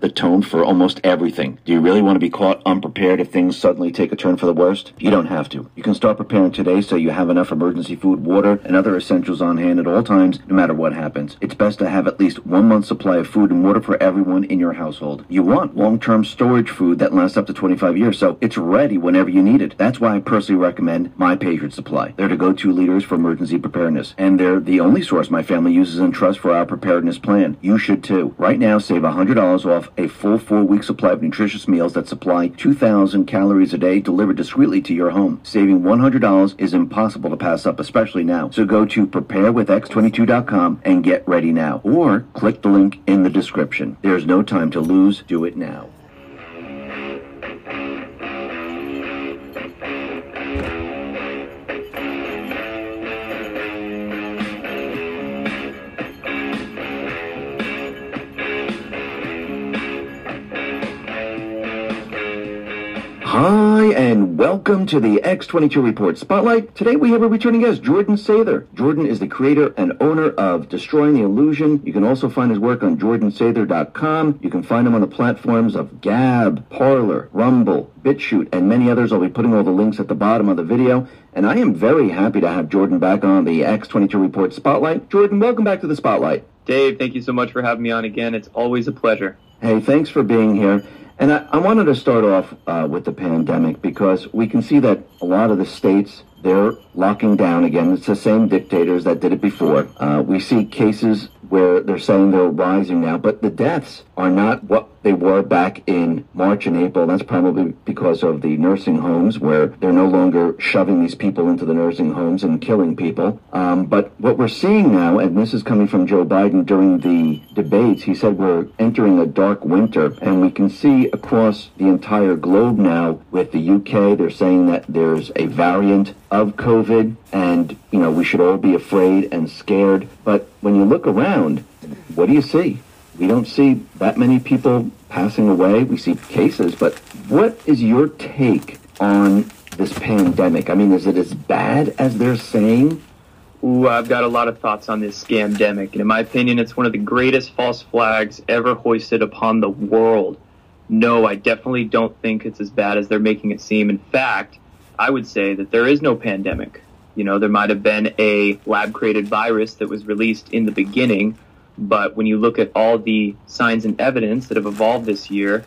the tone for almost everything. Do you really want to be caught unprepared if things suddenly take a turn for the worst? You don't have to. You can start preparing today so you have enough emergency food, water, and other essentials on hand at all times, no matter what happens. It's best to have at least one month's supply of food and water for everyone in your household. You want long-term storage food that lasts up to 25 years, so it's ready whenever you need it. That's why I personally recommend My Patriot Supply. They're the go-to leaders for emergency preparedness, and they're the only source my family uses and trusts for our preparedness plan. You should too. Right now, save $100 off a full four-week supply of nutritious meals that supply 2,000 calories a day delivered discreetly to your home. Saving $100 is impossible to pass up, especially now. So go to preparewithx22.com and get ready now. Or click the link in the description. There's no time to lose. Do it now. Hi, and welcome to the X22 Report Spotlight. Today we have a returning guest, Jordan Sather. Jordan is the creator and owner of Destroying the Illusion. You can also find his work on jordansather.com. You can find him on the platforms of Gab, Parler, Rumble, BitChute, and many others. I'll be putting all the links at the bottom of the video. And I am very happy to have Jordan back on the X22 Report Spotlight. Jordan, welcome back to the Spotlight. Dave, thank you so much for having me on again. It's always a pleasure. Hey, thanks for being here. And I, I wanted to start off uh, with the pandemic because we can see that a lot of the states, they're locking down again. It's the same dictators that did it before. Uh, we see cases where they're saying they're rising now, but the deaths are not what they were back in March and April. That's probably because of the nursing homes where they're no longer shoving these people into the nursing homes and killing people. Um, but what we're seeing now, and this is coming from Joe Biden during the debates, he said we're entering a dark winter, and we can see across the entire globe now with the UK, they're saying that there's a variant of COVID, and you know we should all be afraid and scared. But when you look around, what do you see? We don't see that many people passing away. We see cases, but what is your take on this pandemic? I mean, is it as bad as they're saying? Ooh, I've got a lot of thoughts on this scamdemic, and in my opinion, it's one of the greatest false flags ever hoisted upon the world. No, I definitely don't think it's as bad as they're making it seem. In fact, I would say that there is no pandemic. You know, there might have been a lab created virus that was released in the beginning, but when you look at all the signs and evidence that have evolved this year,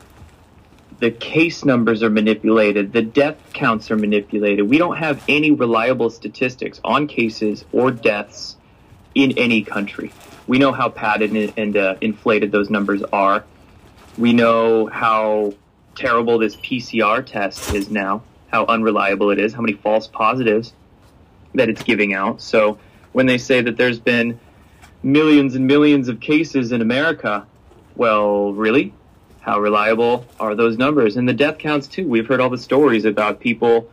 the case numbers are manipulated, the death counts are manipulated. We don't have any reliable statistics on cases or deaths in any country. We know how padded and, uh, inflated those numbers are. We know how terrible this PCR test is now, how unreliable it is, how many false positives that it's giving out. So when they say that there's been millions and millions of cases in America. Well, really? How reliable are those numbers? And the death counts too. We've heard all the stories about people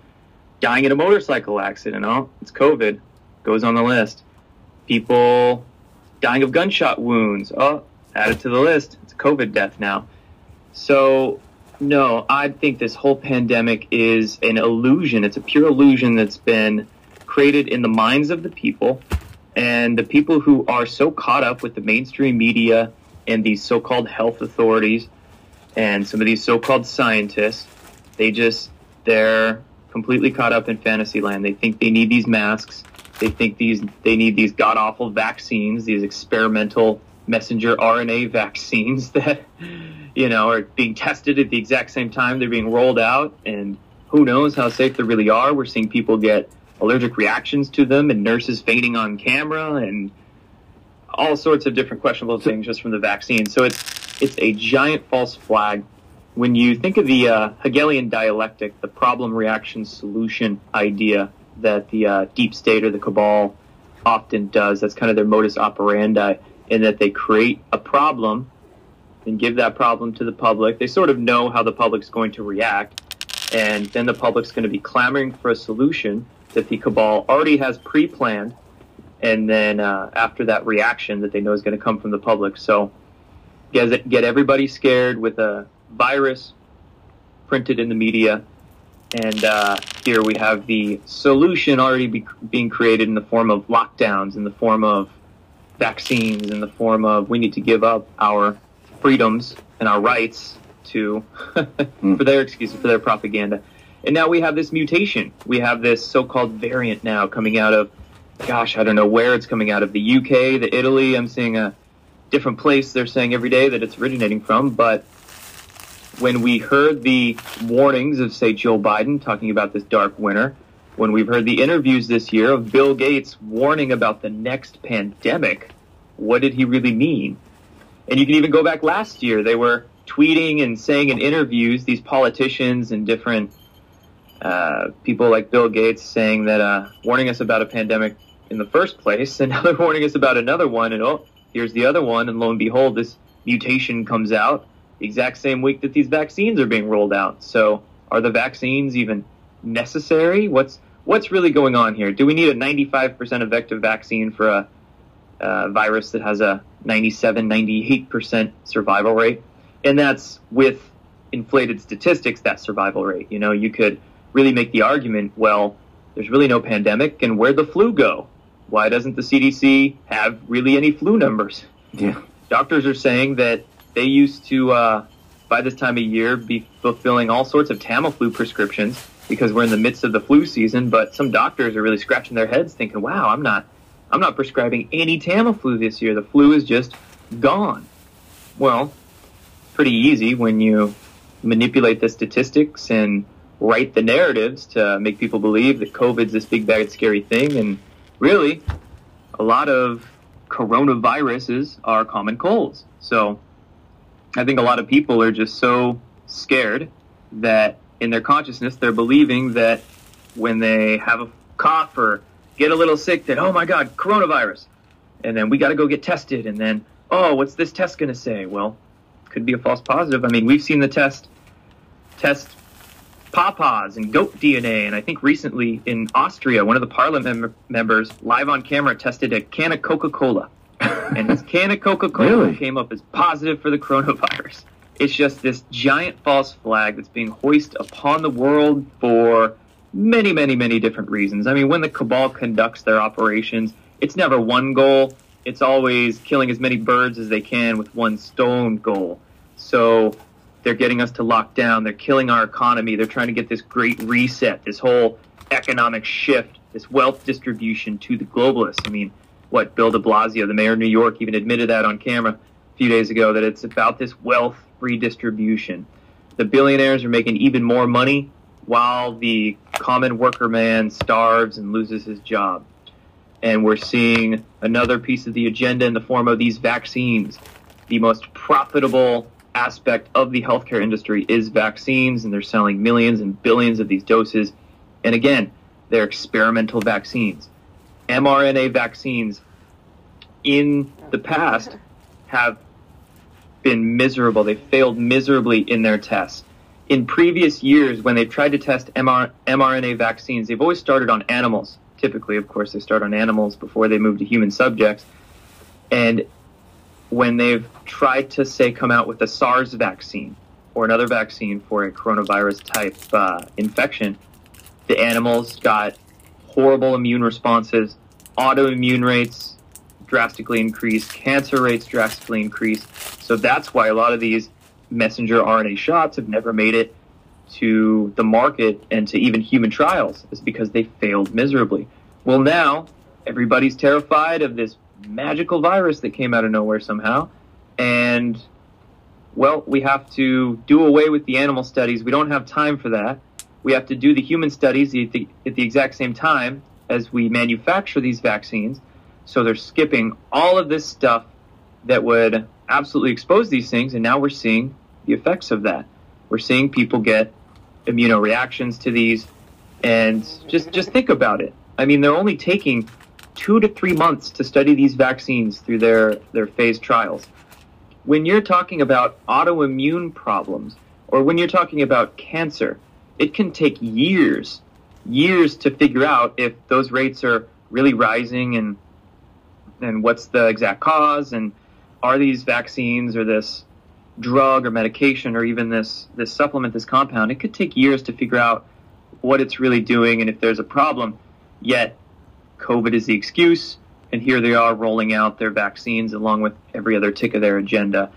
dying in a motorcycle accident. Oh, it's COVID. Goes on the list. People dying of gunshot wounds. Oh, added to the list. It's COVID death now. So, no, I think this whole pandemic is an illusion. It's a pure illusion that's been created in the minds of the people and the people who are so caught up with the mainstream media and these so called health authorities and some of these so called scientists, they just, they're completely caught up in fantasy land. They think they need these masks. They think these, they need these god awful vaccines, these experimental messenger RNA vaccines that, you know, are being tested at the exact same time they're being rolled out. And who knows how safe they really are. We're seeing people get allergic reactions to them and nurses fainting on camera and all sorts of different questionable things just from the vaccine. So it's it's a giant false flag. When you think of the uh, Hegelian dialectic, the problem reaction solution idea that the uh, deep state or the cabal often does, that's kind of their modus operandi, in that they create a problem and give that problem to the public. They sort of know how the public's going to react, and then the public's going to be clamoring for a solution that the cabal already has pre-planned, and then uh, after that reaction that they know is going to come from the public. So get get everybody scared with a virus printed in the media, and uh, here we have the solution already be, being created in the form of lockdowns, in the form of vaccines, in the form of we need to give up our freedoms and our rights to for their excuse for their propaganda. And now we have this mutation. We have this so-called variant now coming out of gosh, I don't know where it's coming out of the UK, the Italy. I'm seeing a different place they're saying every day that it's originating from, but when we heard the warnings of say Joe Biden talking about this dark winter, when we've heard the interviews this year of Bill Gates warning about the next pandemic, what did he really mean? And you can even go back last year. They were tweeting and saying in interviews, these politicians and different uh, people like Bill Gates saying that, uh, warning us about a pandemic in the first place, and now they're warning us about another one, and oh, here's the other one, and lo and behold, this mutation comes out the exact same week that these vaccines are being rolled out. So, are the vaccines even necessary? What's what's really going on here? Do we need a 95% effective vaccine for a, a virus that has a 97, 98% survival rate? And that's with inflated statistics, that survival rate. You know, you could really make the argument, well, there's really no pandemic, and where'd the flu go? Why doesn't the CDC have really any flu numbers? Yeah. Doctors are saying that they used to, uh, by this time of year, be fulfilling all sorts of Tamiflu prescriptions because we're in the midst of the flu season. But some doctors are really scratching their heads, thinking, "Wow, I'm not, I'm not prescribing any Tamiflu this year. The flu is just gone." Well, pretty easy when you manipulate the statistics and write the narratives to make people believe that COVID's this big bad scary thing, and really, a lot of coronaviruses are common colds. So I think a lot of people are just so scared that in their consciousness they're believing that when they have a cough or get a little sick that oh my god coronavirus. And then we got to go get tested. And then oh what's this test going to say? Well could be a false positive. I mean we've seen the test test pawpaws and goat dna and i think recently in austria one of the parliament mem- members live on camera tested a can of coca-cola and his can of coca-cola Really? came up as positive for the coronavirus it's just this giant false flag that's being hoisted upon the world for many, many, many different reasons. I mean, when the cabal conducts their operations, it's never one goal. It's always killing as many birds as they can with one stone goal. So they're getting us to lock down. They're killing our economy. They're trying to get this great reset, this whole economic shift, this wealth distribution to the globalists. I mean, what Bill de Blasio, the mayor of New York, even admitted that on camera a few days ago that it's about this wealth redistribution. The billionaires are making even more money while the common worker man starves and loses his job. And we're seeing another piece of the agenda in the form of these vaccines. The most profitable aspect of the healthcare industry is vaccines, and they're selling millions and billions of these doses. And again, they're experimental vaccines. mRNA vaccines in the past have been miserable. They failed miserably in their tests. In previous years, when they've tried to test MR- mRNA vaccines, they've always started on animals. Typically, of course, they start on animals before they move to human subjects. And when they've tried to, say, come out with a SARS vaccine or another vaccine for a coronavirus type uh, infection, the animals got horrible immune responses, autoimmune rates drastically increased, cancer rates drastically increased. So that's why a lot of these messenger RNA shots have never made it to the market and to even human trials, is because they failed miserably. Well, now everybody's terrified of this magical virus that came out of nowhere somehow. And, well, we have to do away with the animal studies. We don't have time for that. We have to do the human studies at the, at the exact same time as we manufacture these vaccines. So they're skipping all of this stuff that would absolutely expose these things, and now we're seeing the effects of that. We're seeing people get immunoreactions to these, and just just think about it. I mean, they're only taking two to three months to study these vaccines through their their phase trials. When you're talking about autoimmune problems, or when you're talking about cancer, it can take years, years to figure out if those rates are really rising and and what's the exact cause and are these vaccines or this drug or medication or even this this supplement this compound it could take years to figure out what it's really doing and if there's a problem yet covid is the excuse and here they are rolling out their vaccines along with every other tick of their agenda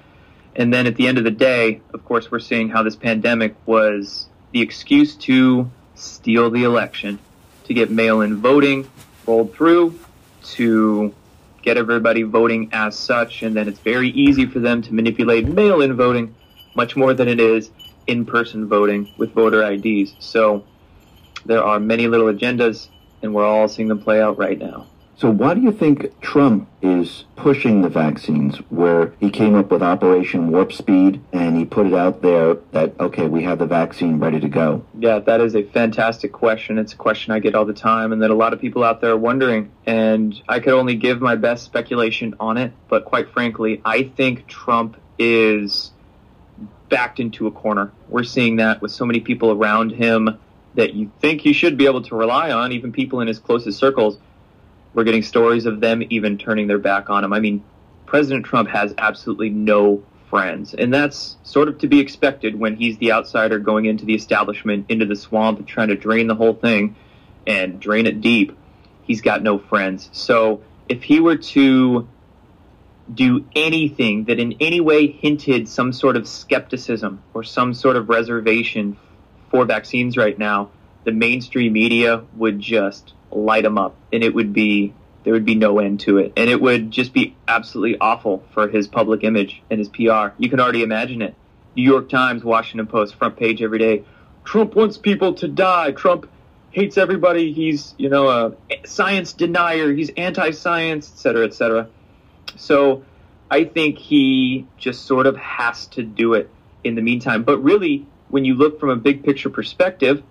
And then at the end of the day, of course, we're seeing how this pandemic was the excuse to steal the election, to get mail in voting rolled through, to get everybody voting as such. And then it's very easy for them to manipulate mail in voting much more than it is in person voting with voter IDs. So there are many little agendas, and we're all seeing them play out right now. So why do you think Trump is pushing the vaccines where he came up with Operation Warp Speed and he put it out there that, okay, we have the vaccine ready to go? Yeah, that is a fantastic question. It's a question I get all the time and that a lot of people out there are wondering. And I could only give my best speculation on it. But quite frankly, I think Trump is backed into a corner. We're seeing that with so many people around him that you think you should be able to rely on, even people in his closest circles we're getting stories of them even turning their back on him. I mean, President Trump has absolutely no friends, and that's sort of to be expected when he's the outsider going into the establishment, into the swamp, and trying to drain the whole thing and drain it deep. He's got no friends. So if he were to do anything that in any way hinted some sort of skepticism or some sort of reservation for vaccines right now, the mainstream media would just light him up, and it would be there would be no end to it, and it would just be absolutely awful for his public image and his PR. You can already imagine it. New York Times, Washington Post, front page every day. Trump wants people to die. Trump hates everybody. He's you know a science denier. He's anti-science, etc., etc. So I think he just sort of has to do it in the meantime. But really, when you look from a big picture perspective,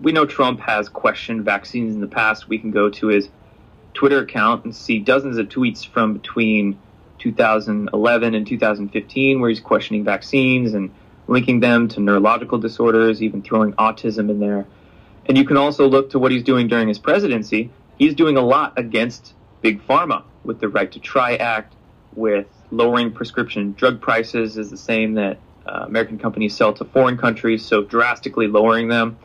we know Trump has questioned vaccines in the past. We can go to his Twitter account and see dozens of tweets from between 2011 and 2015 where he's questioning vaccines and linking them to neurological disorders, even throwing autism in there. And you can also look to what he's doing during his presidency. He's doing a lot against big pharma with the Right to Try Act, with lowering prescription drug prices is the same that uh, American companies sell to foreign countries, so drastically lowering them.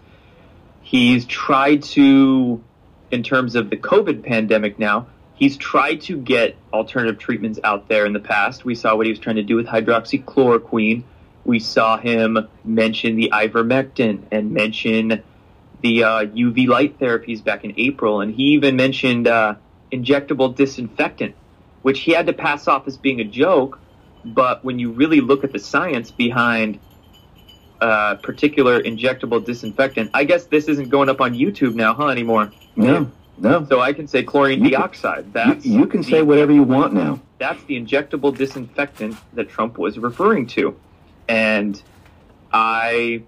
He's tried to, in terms of the COVID pandemic now, he's tried to get alternative treatments out there in the past. We saw what he was trying to do with hydroxychloroquine. We saw him mention the ivermectin and mention the uh, UV light therapies back in April. And he even mentioned uh, injectable disinfectant, which he had to pass off as being a joke. But when you really look at the science behind uh, particular injectable disinfectant. I guess this isn't going up on YouTube now, huh, anymore? No, no. So I can say chlorine you dioxide. That's you, you can say whatever you want now. That's the injectable disinfectant that Trump was referring to. And I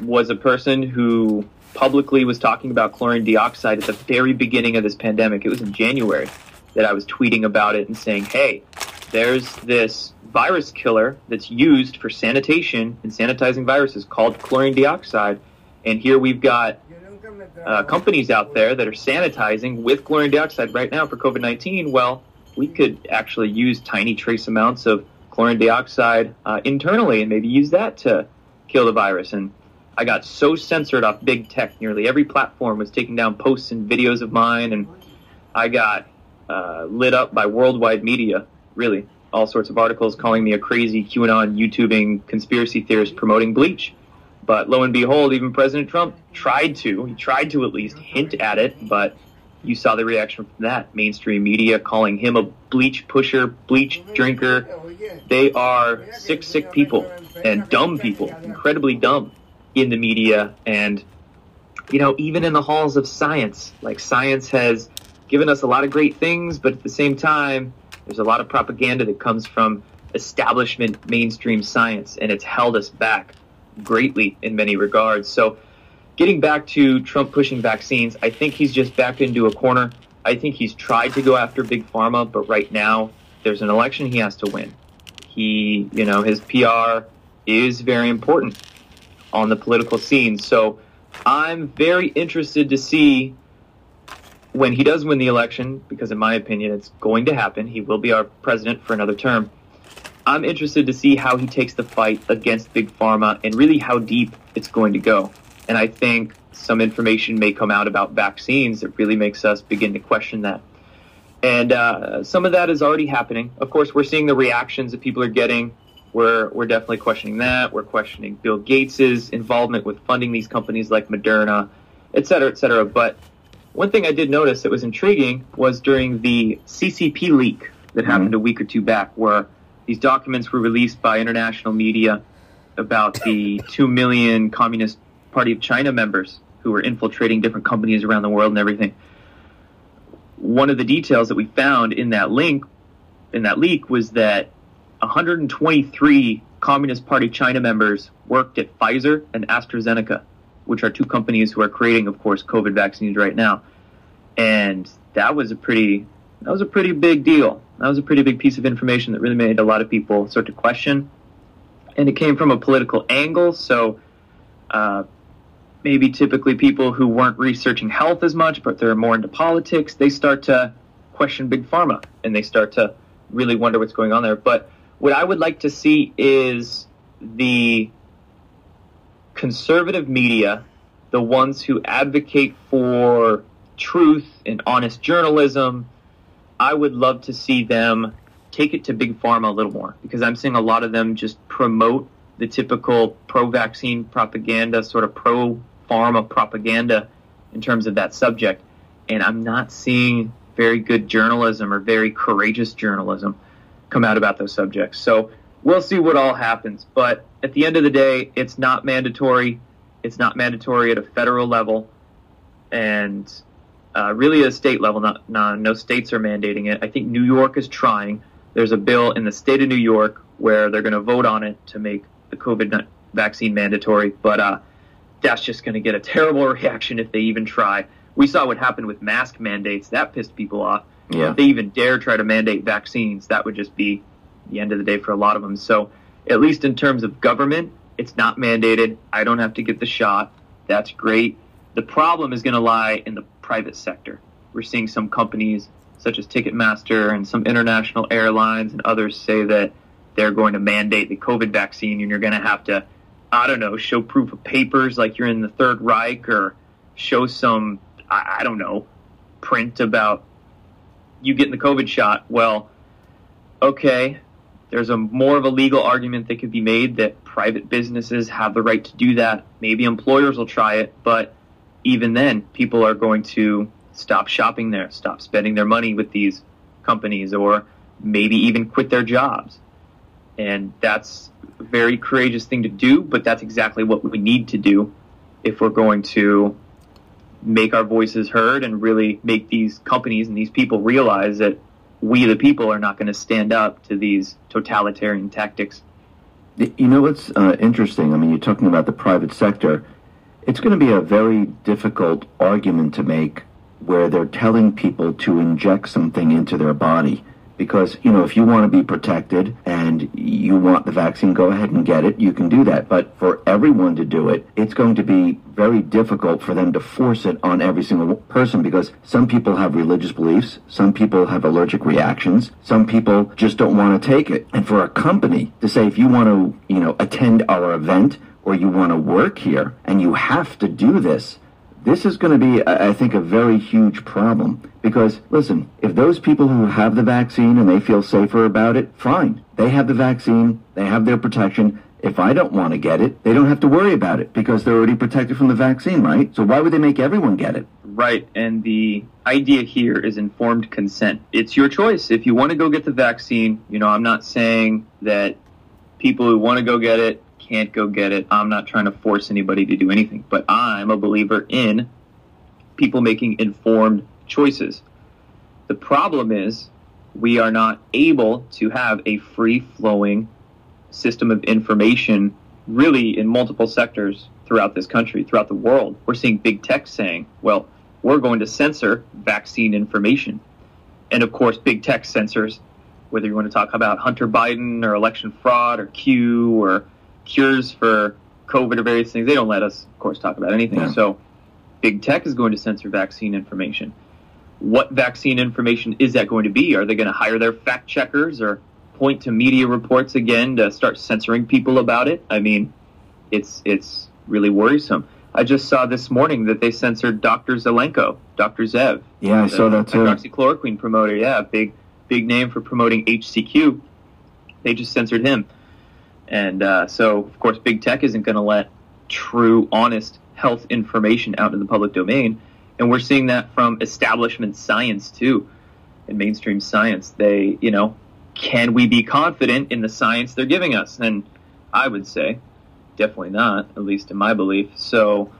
was a person who publicly was talking about chlorine dioxide at the very beginning of this pandemic. It was in January that I was tweeting about it and saying, hey, there's this virus killer that's used for sanitation and sanitizing viruses called chlorine dioxide. And here we've got uh, companies out there that are sanitizing with chlorine dioxide right now for COVID 19. Well, we could actually use tiny trace amounts of chlorine dioxide uh, internally and maybe use that to kill the virus. And I got so censored off big tech, nearly every platform was taking down posts and videos of mine, and I got uh, lit up by worldwide media really all sorts of articles calling me a crazy QAnon YouTubing conspiracy theorist promoting bleach. But lo and behold, even President Trump tried to, he tried to at least hint at it, but you saw the reaction from that. Mainstream media calling him a bleach pusher, bleach drinker. They are sick, sick people and dumb people, incredibly dumb in the media. And, you know, even in the halls of science, like science has given us a lot of great things, but at the same time, there's a lot of propaganda that comes from establishment mainstream science, and it's held us back greatly in many regards. So, getting back to Trump pushing vaccines, I think he's just backed into a corner. I think he's tried to go after big pharma, but right now there's an election he has to win. He, you know, his PR is very important on the political scene. So, I'm very interested to see when he does win the election, because in my opinion it's going to happen, he will be our president for another term. I'm interested to see how he takes the fight against big pharma and really how deep it's going to go. And I think some information may come out about vaccines that really makes us begin to question that. And uh, some of that is already happening. Of course, we're seeing the reactions that people are getting we're we're definitely questioning that. We're questioning Bill Gates's involvement with funding these companies like Moderna, et cetera, et cetera. But one thing I did notice that was intriguing was during the CCP leak that mm-hmm. happened a week or two back, where these documents were released by international media about the two million Communist Party of China members who were infiltrating different companies around the world and everything. One of the details that we found in that link, in that leak, was that 123 Communist Party China members worked at Pfizer and AstraZeneca, which are two companies who are creating, of course, COVID vaccines right now. And that was a pretty that was a pretty big deal. That was a pretty big piece of information that really made a lot of people start to question. And it came from a political angle, so uh, maybe typically people who weren't researching health as much, but they're more into politics, they start to question big pharma and they start to really wonder what's going on there. But what I would like to see is the conservative media, the ones who advocate for truth and honest journalism, I would love to see them take it to big pharma a little more because I'm seeing a lot of them just promote the typical pro vaccine propaganda, sort of pro pharma propaganda in terms of that subject. And I'm not seeing very good journalism or very courageous journalism come out about those subjects. So we'll see what all happens. But at the end of the day, it's not mandatory. It's not mandatory at a federal level, and uh, really at a state level. Not, not no states are mandating it. I think New York is trying. There's a bill in the state of New York where they're going to vote on it to make the COVID vaccine mandatory, but uh, that's just going to get a terrible reaction if they even try. We saw what happened with mask mandates. That pissed people off. Yeah. If they even dare try to mandate vaccines, that would just be the end of the day for a lot of them. So, at least in terms of government, it's not mandated. I don't have to get the shot. That's great. The problem is going to lie in the private sector. We're seeing some companies such as Ticketmaster and some international airlines and others say that they're going to mandate the COVID vaccine and you're going to have to, I don't know, show proof of papers like you're in the Third Reich or show some, I, I don't know, print about you getting the COVID shot, well, okay, there's a more of a legal argument that could be made that private businesses have the right to do that. Maybe employers will try it, but even then, people are going to stop shopping there, stop spending their money with these companies, or maybe even quit their jobs. And that's a very courageous thing to do, but that's exactly what we need to do if we're going to make our voices heard and really make these companies and these people realize that we, the people, are not going to stand up to these totalitarian tactics. You know what's uh, interesting? I mean, you're talking about the private sector. It's going to be a very difficult argument to make where they're telling people to inject something into their body because you know if you want to be protected and you want the vaccine go ahead and get it. You can do that. But for everyone to do it it's going to be very difficult for them to force it on every single person because some people have religious beliefs some people have allergic reactions some people just don't want to take it. And for a company to say if you want to you know attend our event or you want to work here and you have to do this this is going to be, I think, a very huge problem. Because, listen, if those people who have the vaccine and they feel safer about it, fine. They have the vaccine, they have their protection. If I don't want to get it, they don't have to worry about it because they're already protected from the vaccine, right? So why would they make everyone get it? Right. And the idea here is informed consent. It's your choice. If you want to go get the vaccine, you know, I'm not saying that people who want to go get it can't go get it. I'm not trying to force anybody to do anything, but I'm a believer in people making informed choices. The problem is we are not able to have a free flowing system of information really in multiple sectors throughout this country, throughout the world. We're seeing big tech saying, well, we're going to censor vaccine information. And of course, big tech censors, whether you want to talk about Hunter Biden or election fraud or Q or cures for COVID or various things. They don't let us, of course, talk about anything. Yeah. So big tech is going to censor vaccine information. What vaccine information is that going to be? Are they going to hire their fact checkers or point to media reports again to start censoring people about it? I mean, it's it's really worrisome. I just saw this morning that they censored Dr. Zelenko, Dr. Zev. Yeah, I saw that too. And uh, so, of course, big tech isn't going to let true, honest health information out into the public domain. And we're seeing that from establishment science too, in mainstream science. They, you know, can we be confident in the science they're giving us? And I would say, definitely not, at least in my belief. So,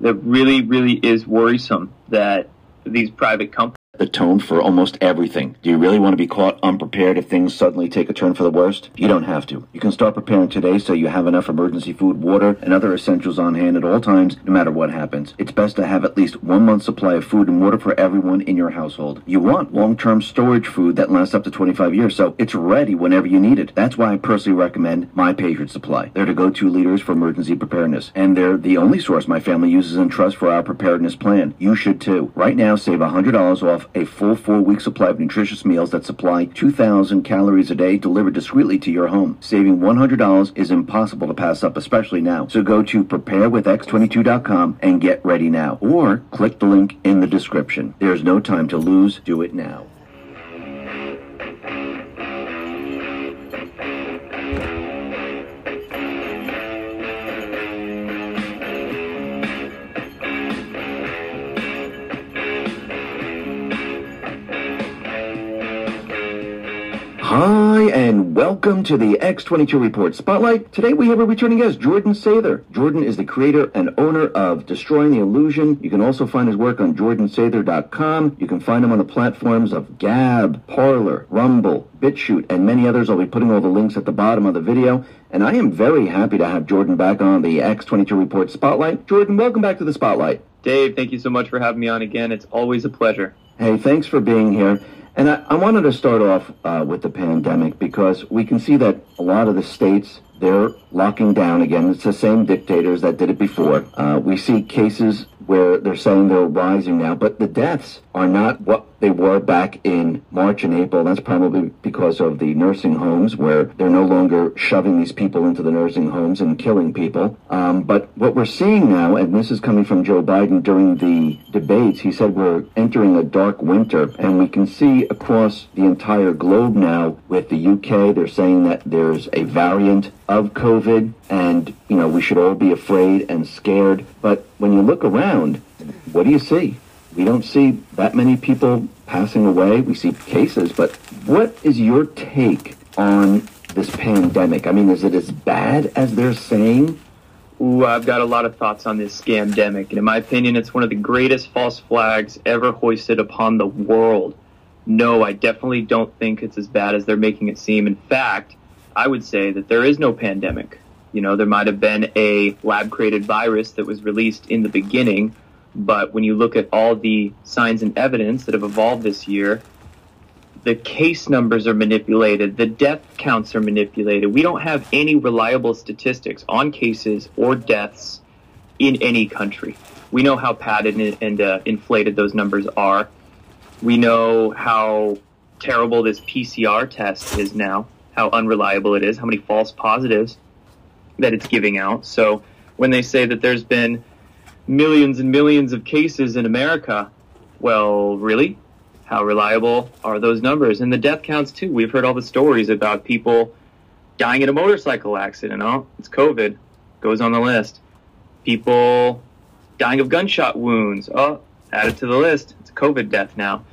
it really, really is worrisome that these private companies the tone for almost everything. Do you really want to be caught unprepared if things suddenly take a turn for the worst? You don't have to. You can start preparing today so you have enough emergency food, water, and other essentials on hand at all times, no matter what happens. It's best to have at least one month's supply of food and water for everyone in your household. You want long-term storage food that lasts up to 25 years, so it's ready whenever you need it. That's why I personally recommend My Patriot Supply. They're the go-to leaders for emergency preparedness, and they're the only source my family uses and trusts for our preparedness plan. You should too. Right now, save $100 off a full four week supply of nutritious meals that supply 2,000 calories a day delivered discreetly to your home. Saving $100 is impossible to pass up, especially now. So go to preparewithx22.com and get ready now. Or click the link in the description. There's no time to lose. Do it now. And welcome to the X22 Report Spotlight. Today we have a returning guest, Jordan Sather. Jordan is the creator and owner of Destroying the Illusion. You can also find his work on jordansather.com. You can find him on the platforms of Gab, Parler, Rumble, BitChute, and many others. I'll be putting all the links at the bottom of the video. And I am very happy to have Jordan back on the X22 Report Spotlight. Jordan, welcome back to the Spotlight. Dave, thank you so much for having me on again. It's always a pleasure. Hey, thanks for being here. And I, I wanted to start off uh, with the pandemic because we can see that a lot of the states they're locking down again. It's the same dictators that did it before. Uh, we see cases where they're saying they're rising now, but the deaths are not what they were back in March and April. That's probably because of the nursing homes where they're no longer shoving these people into the nursing homes and killing people. Um, but what we're seeing now, and this is coming from Joe Biden during the debates, he said we're entering a dark winter, and we can see across the entire globe now with the UK, they're saying that there's a variant of COVID, and you know we should all be afraid and scared. But when you look around, what do you see? We don't see that many people passing away. We see cases, but what is your take on this pandemic? I mean, is it as bad as they're saying? Ooh, I've got a lot of thoughts on this scamdemic, and in my opinion, it's one of the greatest false flags ever hoisted upon the world. No, I definitely don't think it's as bad as they're making it seem. In fact, I would say that there is no pandemic. You know, there might have been a lab created virus that was released in the beginning, but when you look at all the signs and evidence that have evolved this year, the case numbers are manipulated, the death counts are manipulated. We don't have any reliable statistics on cases or deaths in any country. We know how padded and, uh, inflated those numbers are. We know how terrible this PCR test is now how unreliable it is, how many false positives that it's giving out. So when they say that there's been millions and millions of cases in America, well, really? How reliable are those numbers? And the death counts too. We've heard all the stories about people dying in a motorcycle accident. Oh, it's COVID. Goes on the list. People dying of gunshot wounds. Oh, added to the list. It's COVID death now.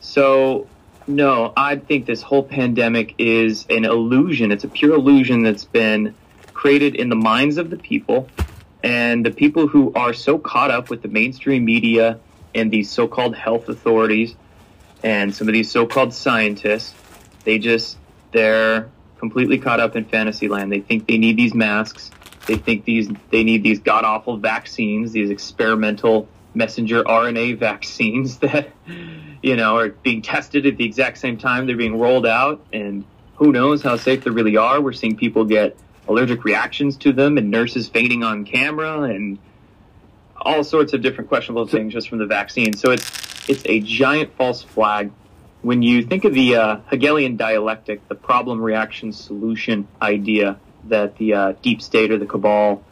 So no, I think this whole pandemic is an illusion. It's a pure illusion that's been created in the minds of the people. And the people who are so caught up with the mainstream media and these so called health authorities and some of these so called scientists, they just, they're completely caught up in fantasy land. They think they need these masks. They think these, they need these god awful vaccines, these experimental messenger RNA vaccines that you know, are being tested at the exact same time they're being rolled out, and who knows how safe they really are. We're seeing people get allergic reactions to them, and nurses fainting on camera, and all sorts of different questionable things just from the vaccine. So it's it's a giant false flag. When you think of the uh, Hegelian dialectic, the problem reaction solution idea that the uh, deep state or the cabal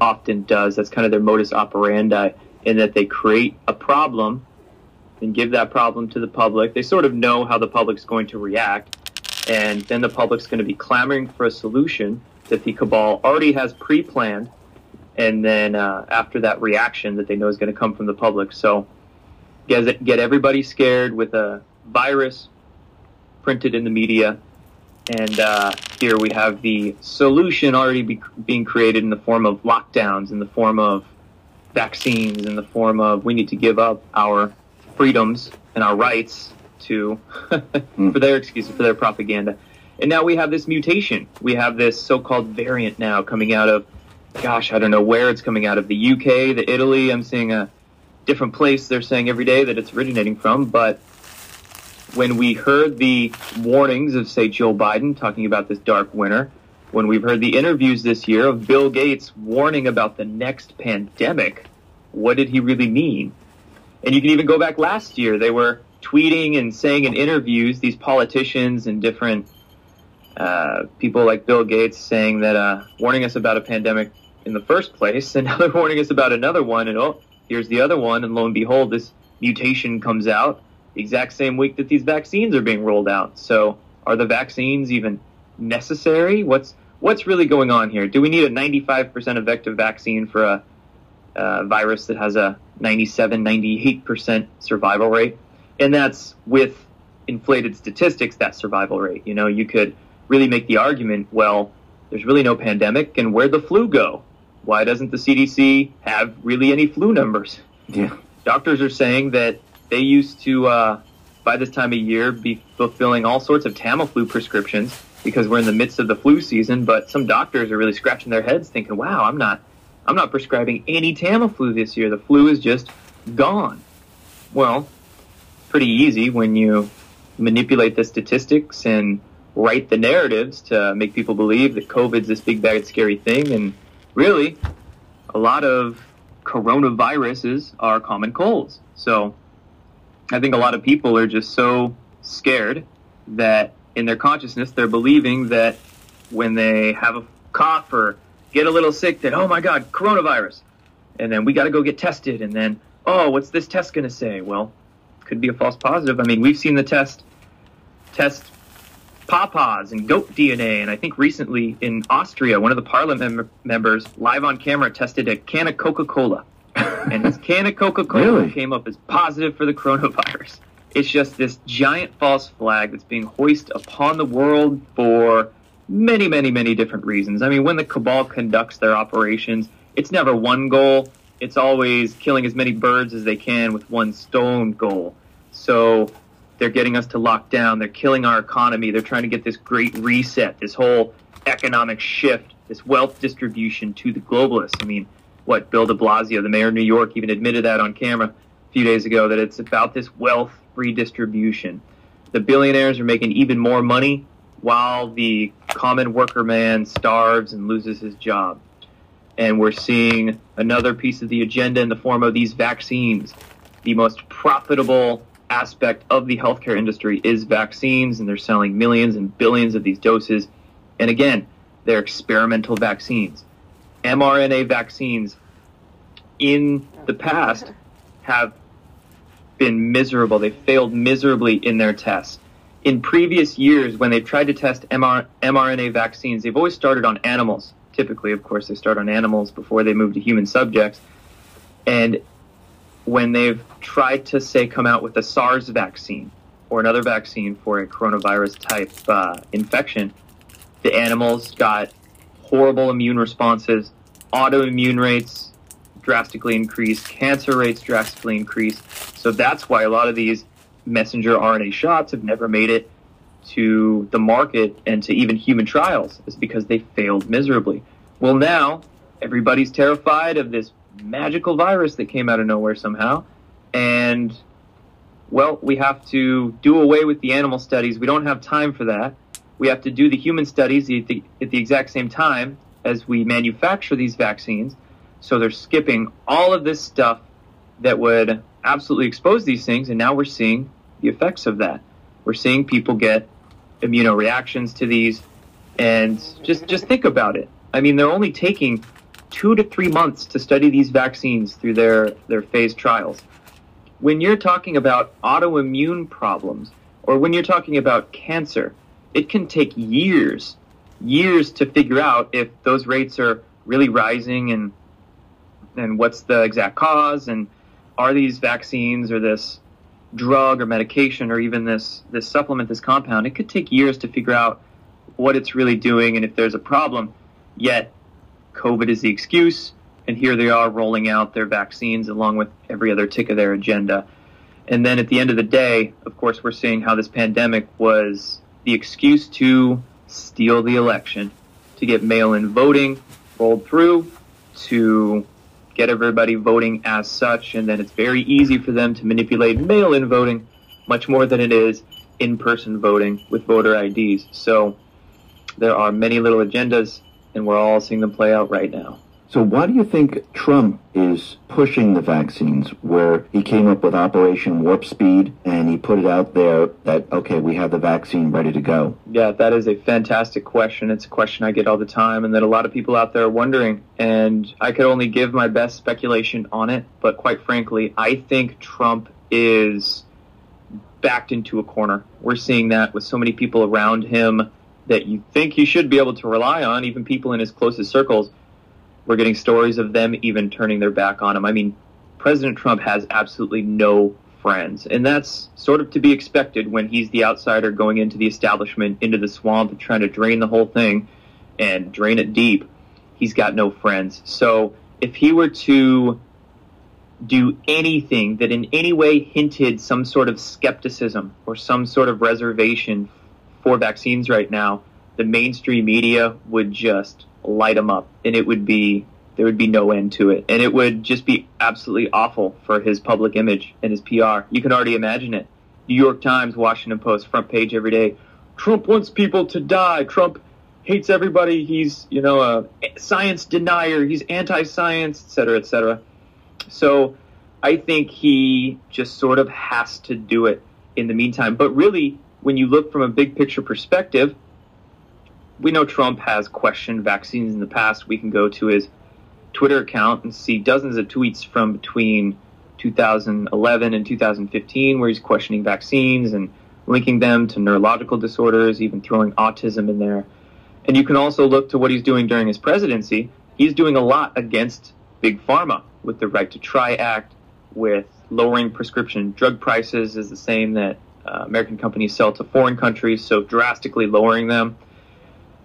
often does, that's kind of their modus operandi, in that they create a problem and give that problem to the public. They sort of know how the public's going to react, and then the public's going to be clamoring for a solution that the cabal already has pre-planned, and then uh, after that reaction that they know is going to come from the public. So get get everybody scared with a virus printed in the media, and uh, here we have the solution already be, being created in the form of lockdowns, in the form of vaccines, in the form of we need to give up our freedoms and our rights to for their excuses for their propaganda. And now we have this mutation. We have this so-called variant now coming out of, gosh, I don't know where it's coming out of the UK, the Italy. I'm seeing a different place they're saying every day that it's originating from. But when we heard the warnings of, say, Joe Biden talking about this dark winter, when we've heard the interviews this year of Bill Gates warning about the next pandemic, what did he really mean? And you can even go back last year. They were tweeting and saying in interviews, these politicians and different uh, people like Bill Gates saying that, uh, warning us about a pandemic in the first place, and now they're warning us about another one, and oh, here's the other one, and lo and behold, this mutation comes out the exact same week that these vaccines are being rolled out. So, are the vaccines even necessary? What's what's really going on here? Do we need a 95% effective vaccine for a, a virus that has a 97, 98% survival rate? And that's with inflated statistics, that survival rate. You know, you could really make the argument, well, there's really no pandemic, and where'd the flu go? Why doesn't the CDC have really any flu numbers? Yeah. Doctors are saying that they used to, uh, by this time of year, be fulfilling all sorts of Tamiflu prescriptions because we're in the midst of the flu season. But some doctors are really scratching their heads, thinking, "Wow, I'm not, I'm not prescribing any Tamiflu this year. The flu is just gone." Well, pretty easy when you manipulate the statistics and write the narratives to make people believe that COVID's this big bad scary thing, and really, a lot of coronaviruses are common colds. So, I think a lot of people are just so scared that in their consciousness they're believing that when they have a cough or get a little sick that oh my god coronavirus. And then we got to go get tested. And then oh what's this test going to say? Well could be a false positive. I mean we've seen the test test pawpaws and goat dna and i think recently in austria one of the parliament mem- members live on camera tested a can of coca-cola and his can of coca-cola Really? came up as positive for the coronavirus it's just this giant false flag that's being hoisted upon the world for many, many, many different reasons. I mean, when the cabal conducts their operations, it's never one goal. It's always killing as many birds as they can with one stone goal. So they're getting us to lock down. They're killing our economy. They're trying to get this great reset, this whole economic shift, this wealth distribution to the globalists. I mean, what Bill de Blasio, the mayor of New York, even admitted that on camera a few days ago, that it's about this wealth redistribution. The billionaires are making even more money while the common worker man starves and loses his job. And we're seeing another piece of the agenda in the form of these vaccines. The most profitable aspect of the healthcare industry is vaccines, and they're selling millions and billions of these doses. And again, they're experimental vaccines. mRNA vaccines in the past have been miserable. They failed miserably in their tests. In previous years, when they've tried to test MR- mRNA vaccines, they've always started on animals. Typically, of course, they start on animals before they move to human subjects. And when they've tried to, say, come out with a SARS vaccine or another vaccine for a coronavirus type uh, infection, the animals got horrible immune responses, autoimmune rates drastically increased, cancer rates drastically increased. So that's why a lot of these messenger RNA shots have never made it to the market and to even human trials, is because they failed miserably. Well, now everybody's terrified of this magical virus that came out of nowhere somehow. And, well, we have to do away with the animal studies. We don't have time for that. We have to do the human studies at the, at the exact same time as we manufacture these vaccines. So they're skipping all of this stuff that would absolutely expose these things, and now we're seeing the effects of that. We're seeing people get immunoreactions to these, and just just think about it. I mean, they're only taking two to three months to study these vaccines through their their phase trials. When you're talking about autoimmune problems, or when you're talking about cancer, it can take years years to figure out if those rates are really rising and and what's the exact cause and are these vaccines or this drug or medication or even this this supplement this compound it could take years to figure out what it's really doing and if there's a problem yet covid is the excuse and here they are rolling out their vaccines along with every other tick of their agenda and then at the end of the day of course we're seeing how this pandemic was the excuse to steal the election to get mail-in voting rolled through to get everybody voting as such, and then it's very easy for them to manipulate mail in voting much more than it is in person voting with voter IDs. So there are many little agendas, and we're all seeing them play out right now. So why do you think Trump is pushing the vaccines where he came up with Operation Warp Speed and he put it out there that, okay, we have the vaccine ready to go? Yeah, that is a fantastic question. It's a question I get all the time and that a lot of people out there are wondering. And I could only give my best speculation on it. But quite frankly, I think Trump is backed into a corner. We're seeing that with so many people around him that you think you should be able to rely on, even people in his closest circles we're getting stories of them even turning their back on him. I mean, President Trump has absolutely no friends, and that's sort of to be expected when he's the outsider going into the establishment, into the swamp, trying to drain the whole thing and drain it deep. He's got no friends. So if he were to do anything that in any way hinted some sort of skepticism or some sort of reservation for vaccines right now, the mainstream media would just light him up, and it would be there would be no end to it, and it would just be absolutely awful for his public image and his PR. You can already imagine it. New York Times, Washington Post, front page every day. Trump wants people to die. Trump hates everybody. He's you know a science denier. He's anti-science, etc., etc. So I think he just sort of has to do it in the meantime. But really, when you look from a big picture perspective, we know Trump has questioned vaccines in the past. We can go to his Twitter account and see dozens of tweets from between 2011 and 2015 where he's questioning vaccines and linking them to neurological disorders, even throwing autism in there. And you can also look to what he's doing during his presidency. He's doing a lot against big pharma with the Right to Try Act, with lowering prescription drug prices is the same that uh, American companies sell to foreign countries, so drastically lowering them.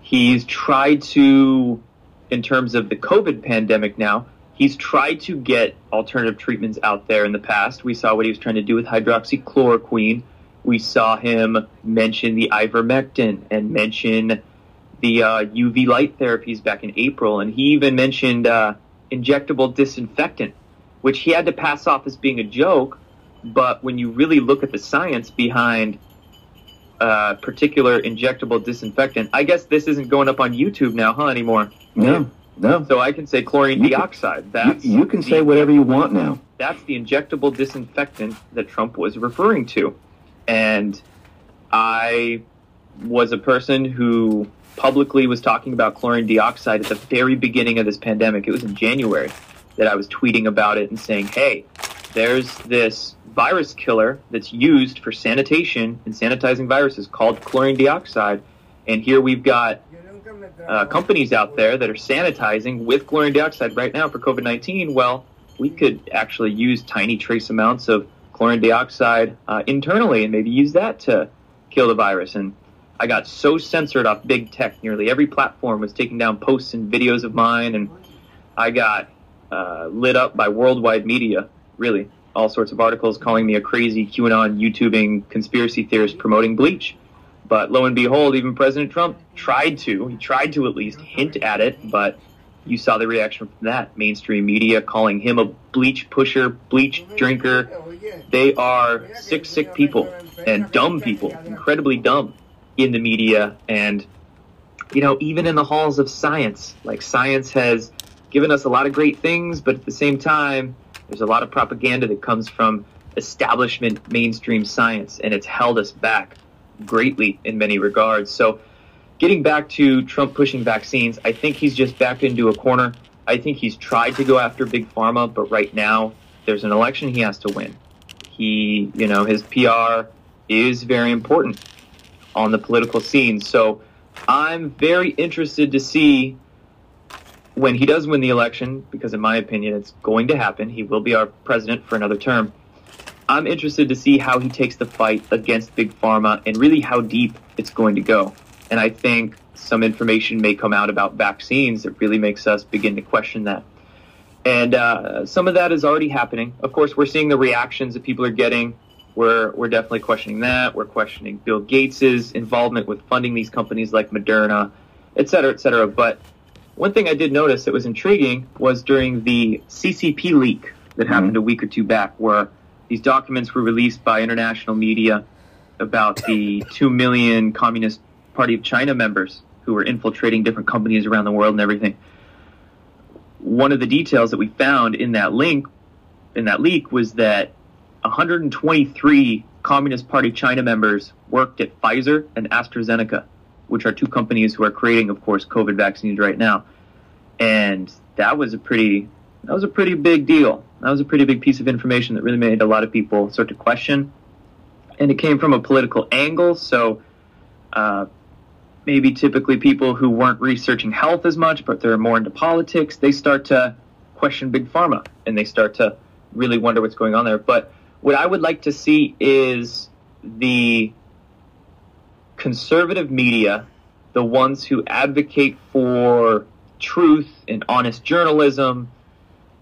He's tried to, in terms of the COVID pandemic now, he's tried to get alternative treatments out there in the past. We saw what he was trying to do with hydroxychloroquine. We saw him mention the ivermectin and mention the uh, UV light therapies back in April. And he even mentioned uh, injectable disinfectant, which he had to pass off as being a joke. But when you really look at the science behind uh, particular injectable disinfectant. I guess this isn't going up on YouTube now, huh, anymore? No, no. So I can say chlorine you dioxide. That's you, you can say whatever you want now. That's the injectable disinfectant that Trump was referring to. And I was a person who publicly was talking about chlorine dioxide at the very beginning of this pandemic. It was in January that I was tweeting about it and saying, hey, there's this virus killer that's used for sanitation and sanitizing viruses called chlorine dioxide. And here we've got uh, companies out there that are sanitizing with chlorine dioxide right now for COVID 19. Well, we could actually use tiny trace amounts of chlorine dioxide uh, internally and maybe use that to kill the virus. And I got so censored off big tech, nearly every platform was taking down posts and videos of mine, and I got uh, lit up by worldwide media, really all sorts of articles calling me a crazy QAnon YouTubing conspiracy theorist promoting bleach. But lo and behold, even President Trump tried to, he tried to at least hint at it, but you saw the reaction from that. Mainstream media calling him a bleach pusher, bleach drinker. They are sick, sick people and dumb people, incredibly dumb in the media. And, you know, even in the halls of science, like science has given us a lot of great things, but at the same time, there's a lot of propaganda that comes from establishment mainstream science, and it's held us back greatly in many regards. So, getting back to Trump pushing vaccines, I think he's just backed into a corner. I think he's tried to go after big pharma, but right now there's an election he has to win. He, you know, his PR is very important on the political scene. So, I'm very interested to see when he does win the election, because in my opinion, it's going to happen. He will be our president for another term. I'm interested to see how he takes the fight against Big Pharma and really how deep it's going to go. And I think some information may come out about vaccines that really makes us begin to question that. And uh, some of that is already happening. Of course, we're seeing the reactions that people are getting. We're, we're definitely questioning that. We're questioning Bill Gates's involvement with funding these companies like Moderna, et cetera, et cetera. But one thing I did notice that was intriguing was during the CCP leak that mm-hmm. happened a week or two back, where these documents were released by international media about the 2 million Communist Party of China members who were infiltrating different companies around the world and everything. One of the details that we found in that link, in that leak, was that 123 Communist Party China members worked at Pfizer and AstraZeneca, which are two companies who are creating, of course, COVID vaccines right now. And that was a pretty, that was a pretty big deal. That was a pretty big piece of information that really made a lot of people start to question. And it came from a political angle, so uh, maybe typically people who weren't researching health as much, but they're more into politics, they start to question big pharma and they start to really wonder what's going on there. But what I would like to see is the conservative media, the ones who advocate for truth and honest journalism,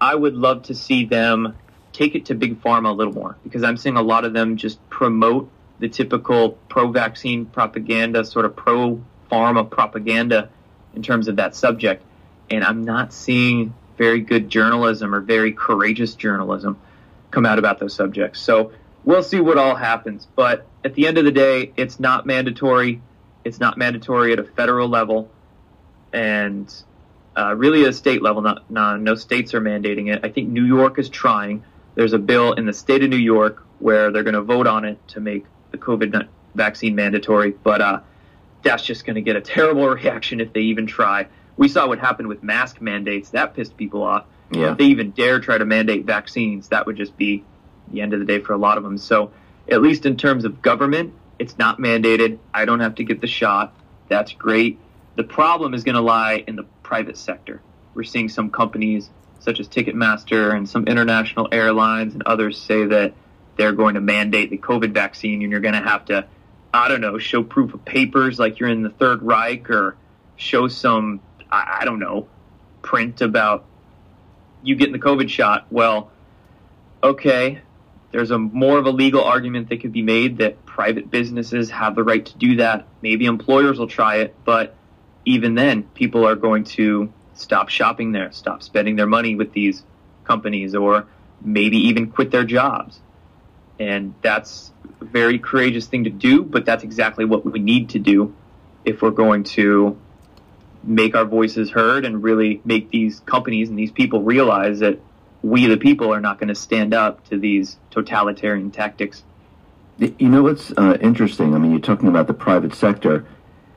I would love to see them take it to big pharma a little more because I'm seeing a lot of them just promote the typical pro vaccine propaganda, sort of pro pharma propaganda in terms of that subject. And I'm not seeing very good journalism or very courageous journalism come out about those subjects. So we'll see what all happens. But at the end of the day, it's not mandatory. It's not mandatory at a federal level. And uh, really at a state level, not, not, no states are mandating it. I think New York is trying. There's a bill in the state of New York where they're going to vote on it to make the COVID vaccine mandatory. But uh, that's just going to get a terrible reaction if they even try. We saw what happened with mask mandates. That pissed people off. Yeah. If they even dare try to mandate vaccines, that would just be the end of the day for a lot of them. So, at least in terms of government, it's not mandated. I don't have to get the shot. That's great. The problem is going to lie in the private sector. We're seeing some companies such as Ticketmaster and some international airlines and others say that they're going to mandate the COVID vaccine and you're going to have to I don't know, show proof of papers like you're in the Third Reich or show some, I, I don't know, print about you getting the COVID shot. Well, okay, there's a more of a legal argument that could be made that private businesses have the right to do that. Maybe employers will try it, but even then, people are going to stop shopping there, stop spending their money with these companies, or maybe even quit their jobs. And that's a very courageous thing to do, but that's exactly what we need to do if we're going to make our voices heard and really make these companies and these people realize that we, the people, are not going to stand up to these totalitarian tactics. You know what's uh, interesting? I mean, you're talking about the private sector.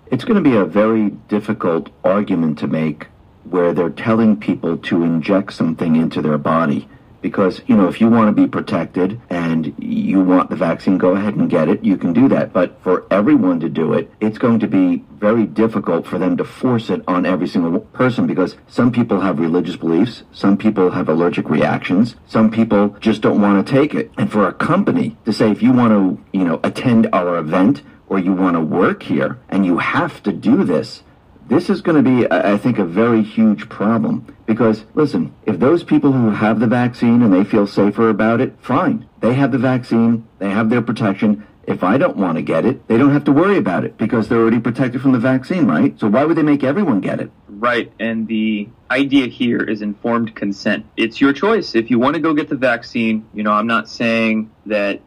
It's going to be a very difficult argument to make where they're telling people to inject something into their body because you know if you want to be protected and you want the vaccine go ahead and get it. You can do that. But for everyone to do it it's going to be very difficult for them to force it on every single person because some people have religious beliefs. Some people have allergic reactions. Some people just don't want to take it. And for a company to say if you want to you know attend our event or you want to work here and you have to do this this is going to be, I think, a very huge problem. Because, listen, if those people who have the vaccine and they feel safer about it, fine. They have the vaccine, they have their protection. If I don't want to get it, they don't have to worry about it because they're already protected from the vaccine, right? So why would they make everyone get it? Right. And the idea here is informed consent. It's your choice. If you want to go get the vaccine, you know, I'm not saying that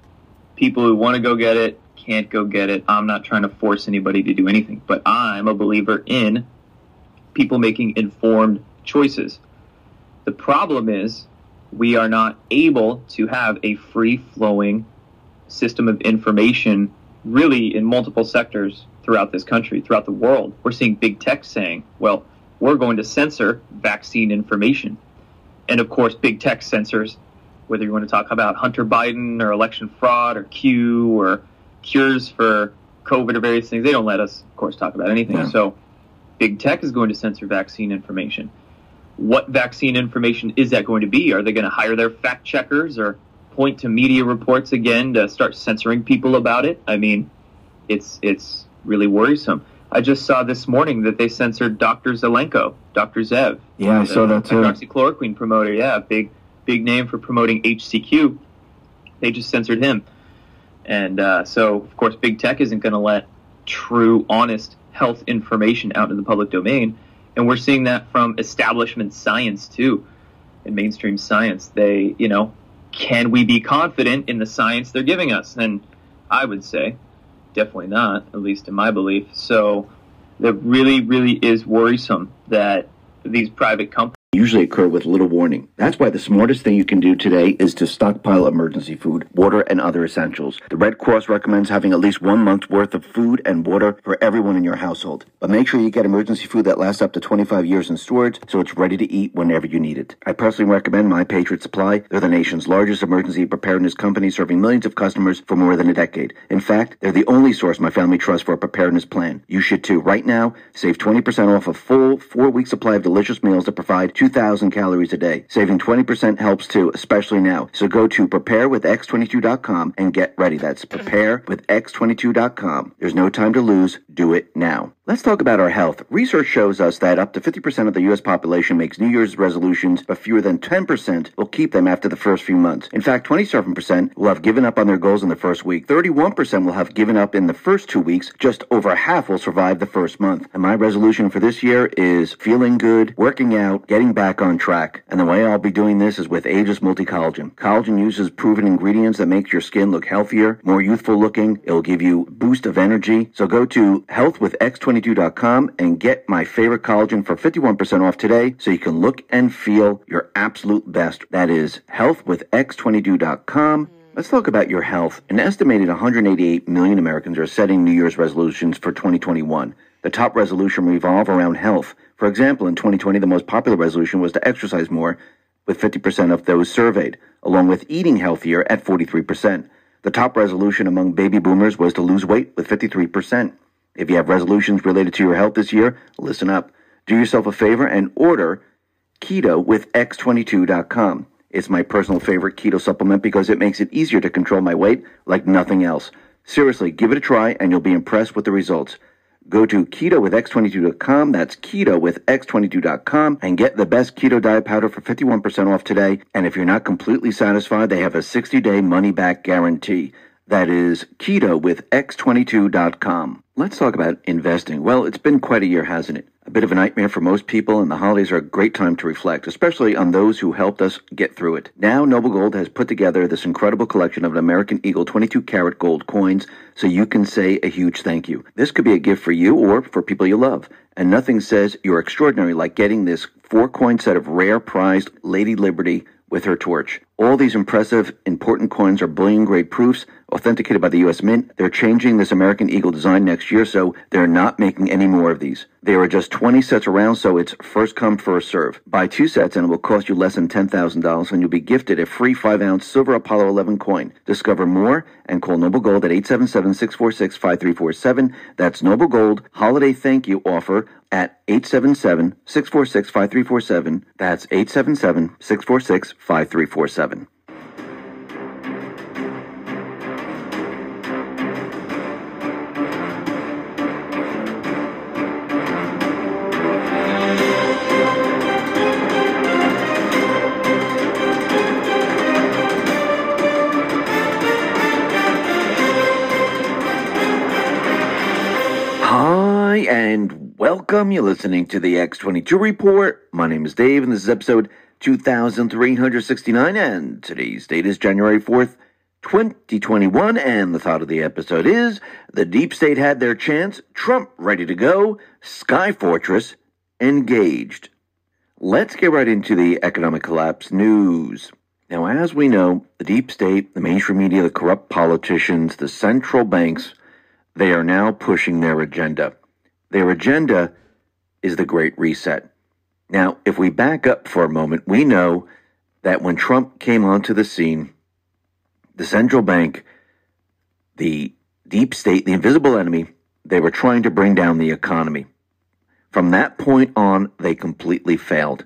people who want to go get it can't go get it. I'm not trying to force anybody to do anything, but I'm a believer in people making informed choices. The problem is we are not able to have a free flowing system of information really in multiple sectors throughout this country, throughout the world. We're seeing big tech saying, well, we're going to censor vaccine information. And of course, big tech censors, whether you want to talk about Hunter Biden or election fraud or Q or cures for COVID or various things. They don't let us, of course, talk about anything. Yeah. So big tech is going to censor vaccine information. What vaccine information is that going to be? Are they going to hire their fact checkers or point to media reports again to start censoring people about it? I mean, it's it's really worrisome. I just saw this morning that they censored Dr. Zelenko, Dr. Zev. Yeah, I saw that too. Hydroxychloroquine promoter, yeah, big big name for promoting HCQ. They just censored him, and uh, so of course, big tech isn't going to let true, honest health information out in the public domain, and we're seeing that from establishment science too, in mainstream science. They, you know, can we be confident in the science they're giving us? And I would say definitely not, at least in my belief. So that really, really is worrisome that these private companies usually occur with little warning. That's why the smartest thing you can do today is to stockpile emergency food, water, and other essentials. The Red Cross recommends having at least one month's worth of food and water for everyone in your household. But make sure you get emergency food that lasts up to 25 years in storage so it's ready to eat whenever you need it. I personally recommend My Patriot Supply. They're the nation's largest emergency preparedness company serving millions of customers for more than a decade. In fact, they're the only source my family trusts for a preparedness plan. You should too. Right now, save 20% off a full four-week supply of delicious meals that provide 2,000 calories a day. Saving 20% helps too, especially now. So go to preparewithx22.com and get ready. That's mm. preparewithx22.com. There's no time to lose. Do it now. Let's talk about our health. Research shows us that up to 50% of the U.S. population makes New Year's resolutions, but fewer than 10% will keep them after the first few months. In fact, 27% will have given up on their goals in the first week. 31% will have given up in the first two weeks. Just over half will survive the first month. And my resolution for this year is feeling good, working out, getting back on track. And the way I'll be doing this is with Aegis Multi-Collagen. Collagen uses proven ingredients that make your skin look healthier, more youthful looking. It'll give you boost of energy. So go to healthwithx22.com and get my favorite collagen for 51% off today so you can look and feel your absolute best. That is healthwithx22.com. Let's talk about your health. An estimated 188 million Americans are setting New Year's resolutions for 2021. The top resolution revolve around health. For example, in 2020, the most popular resolution was to exercise more, with 50% of those surveyed, along with eating healthier at 43%. The top resolution among baby boomers was to lose weight with 53%. If you have resolutions related to your health this year, listen up. Do yourself a favor and order keto with x22.com. It's my personal favorite keto supplement because it makes it easier to control my weight like nothing else. Seriously, give it a try and you'll be impressed with the results. Go to keto with x22.com. That's keto with x22.com and get the best keto diet powder for 51% off today. And if you're not completely satisfied, they have a 60 day money back guarantee. That is keto with x22.com. Let's talk about investing. Well, it's been quite a year, hasn't it? A bit of a nightmare for most people, and the holidays are a great time to reflect, especially on those who helped us get through it. Now, Noble Gold has put together this incredible collection of American Eagle 22 karat gold coins so you can say a huge thank you. This could be a gift for you or for people you love. And nothing says you're extraordinary like getting this four coin set of rare prized Lady Liberty with her torch. All these impressive, important coins are bullion grade proofs authenticated by the U.S. Mint. They're changing this American Eagle design next year, so they're not making any more of these. There are just 20 sets around, so it's first come, first serve. Buy two sets and it will cost you less than $10,000 and you'll be gifted a free 5 ounce silver Apollo 11 coin. Discover more and call Noble Gold at 877-646-5347. That's Noble Gold Holiday Thank You offer at 877 646 5347. That's 877 646 5347. Welcome. You're listening to the X22 Report. My name is Dave, and this is episode 2369, and today's date is January 4th, 2021, and the thought of the episode is The Deep State had their chance, Trump ready to go, Sky Fortress engaged. Let's get right into the economic collapse news. Now, as we know, the deep state, the mainstream media, the corrupt politicians, the central banks, they are now pushing their agenda. Their agenda is the Great Reset. Now, if we back up for a moment, we know that when Trump came onto the scene, the central bank, the deep state, the invisible enemy, they were trying to bring down the economy. From that point on, they completely failed.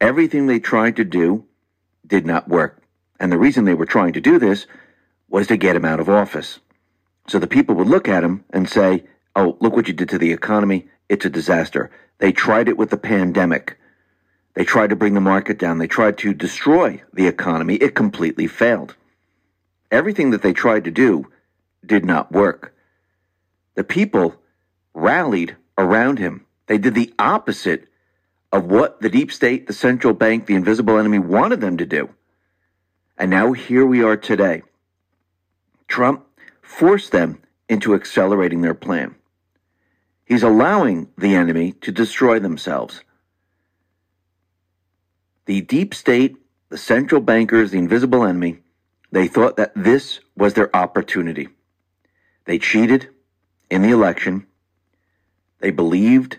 Everything they tried to do did not work. And the reason they were trying to do this was to get him out of office. So the people would look at him and say, Oh, look what you did to the economy. It's a disaster. They tried it with the pandemic. They tried to bring the market down. They tried to destroy the economy. It completely failed. Everything that they tried to do did not work. The people rallied around him. They did the opposite of what the deep state, the central bank, the invisible enemy wanted them to do. And now here we are today. Trump forced them into accelerating their plan. He's allowing the enemy to destroy themselves. The deep state, the central bankers, the invisible enemy, they thought that this was their opportunity. They cheated in the election. They believed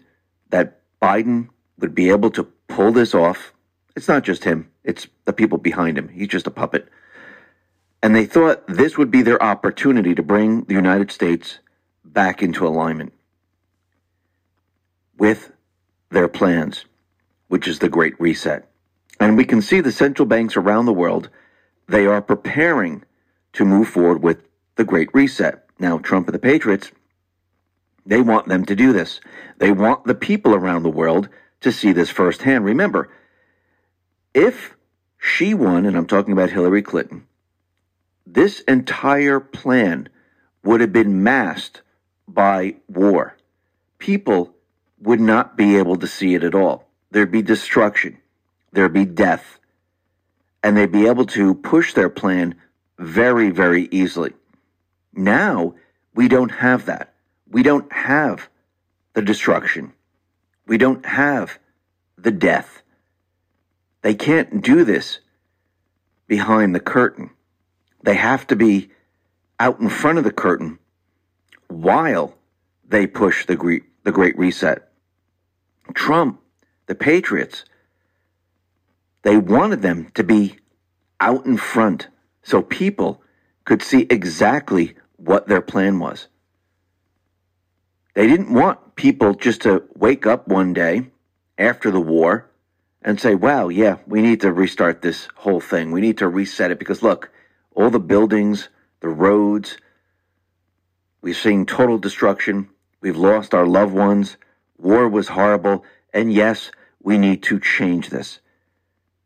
that Biden would be able to pull this off. It's not just him, it's the people behind him. He's just a puppet. And they thought this would be their opportunity to bring the United States back into alignment with their plans, which is the Great Reset. And we can see the central banks around the world, they are preparing to move forward with the Great Reset. Now, Trump and the Patriots, they want them to do this. They want the people around the world to see this firsthand. Remember, if she won, and I'm talking about Hillary Clinton, this entire plan would have been masked by war. People would not be able to see it at all. There'd be destruction, there'd be death, and they'd be able to push their plan very, very easily. Now, we don't have that. We don't have the destruction. We don't have the death. They can't do this behind the curtain. They have to be out in front of the curtain while they push the great, the great reset. Trump, the Patriots, they wanted them to be out in front so people could see exactly what their plan was. They didn't want people just to wake up one day after the war and say, wow, yeah, we need to restart this whole thing. We need to reset it because look, all the buildings, the roads, we've seen total destruction. We've lost our loved ones. War was horrible. And yes, we need to change this.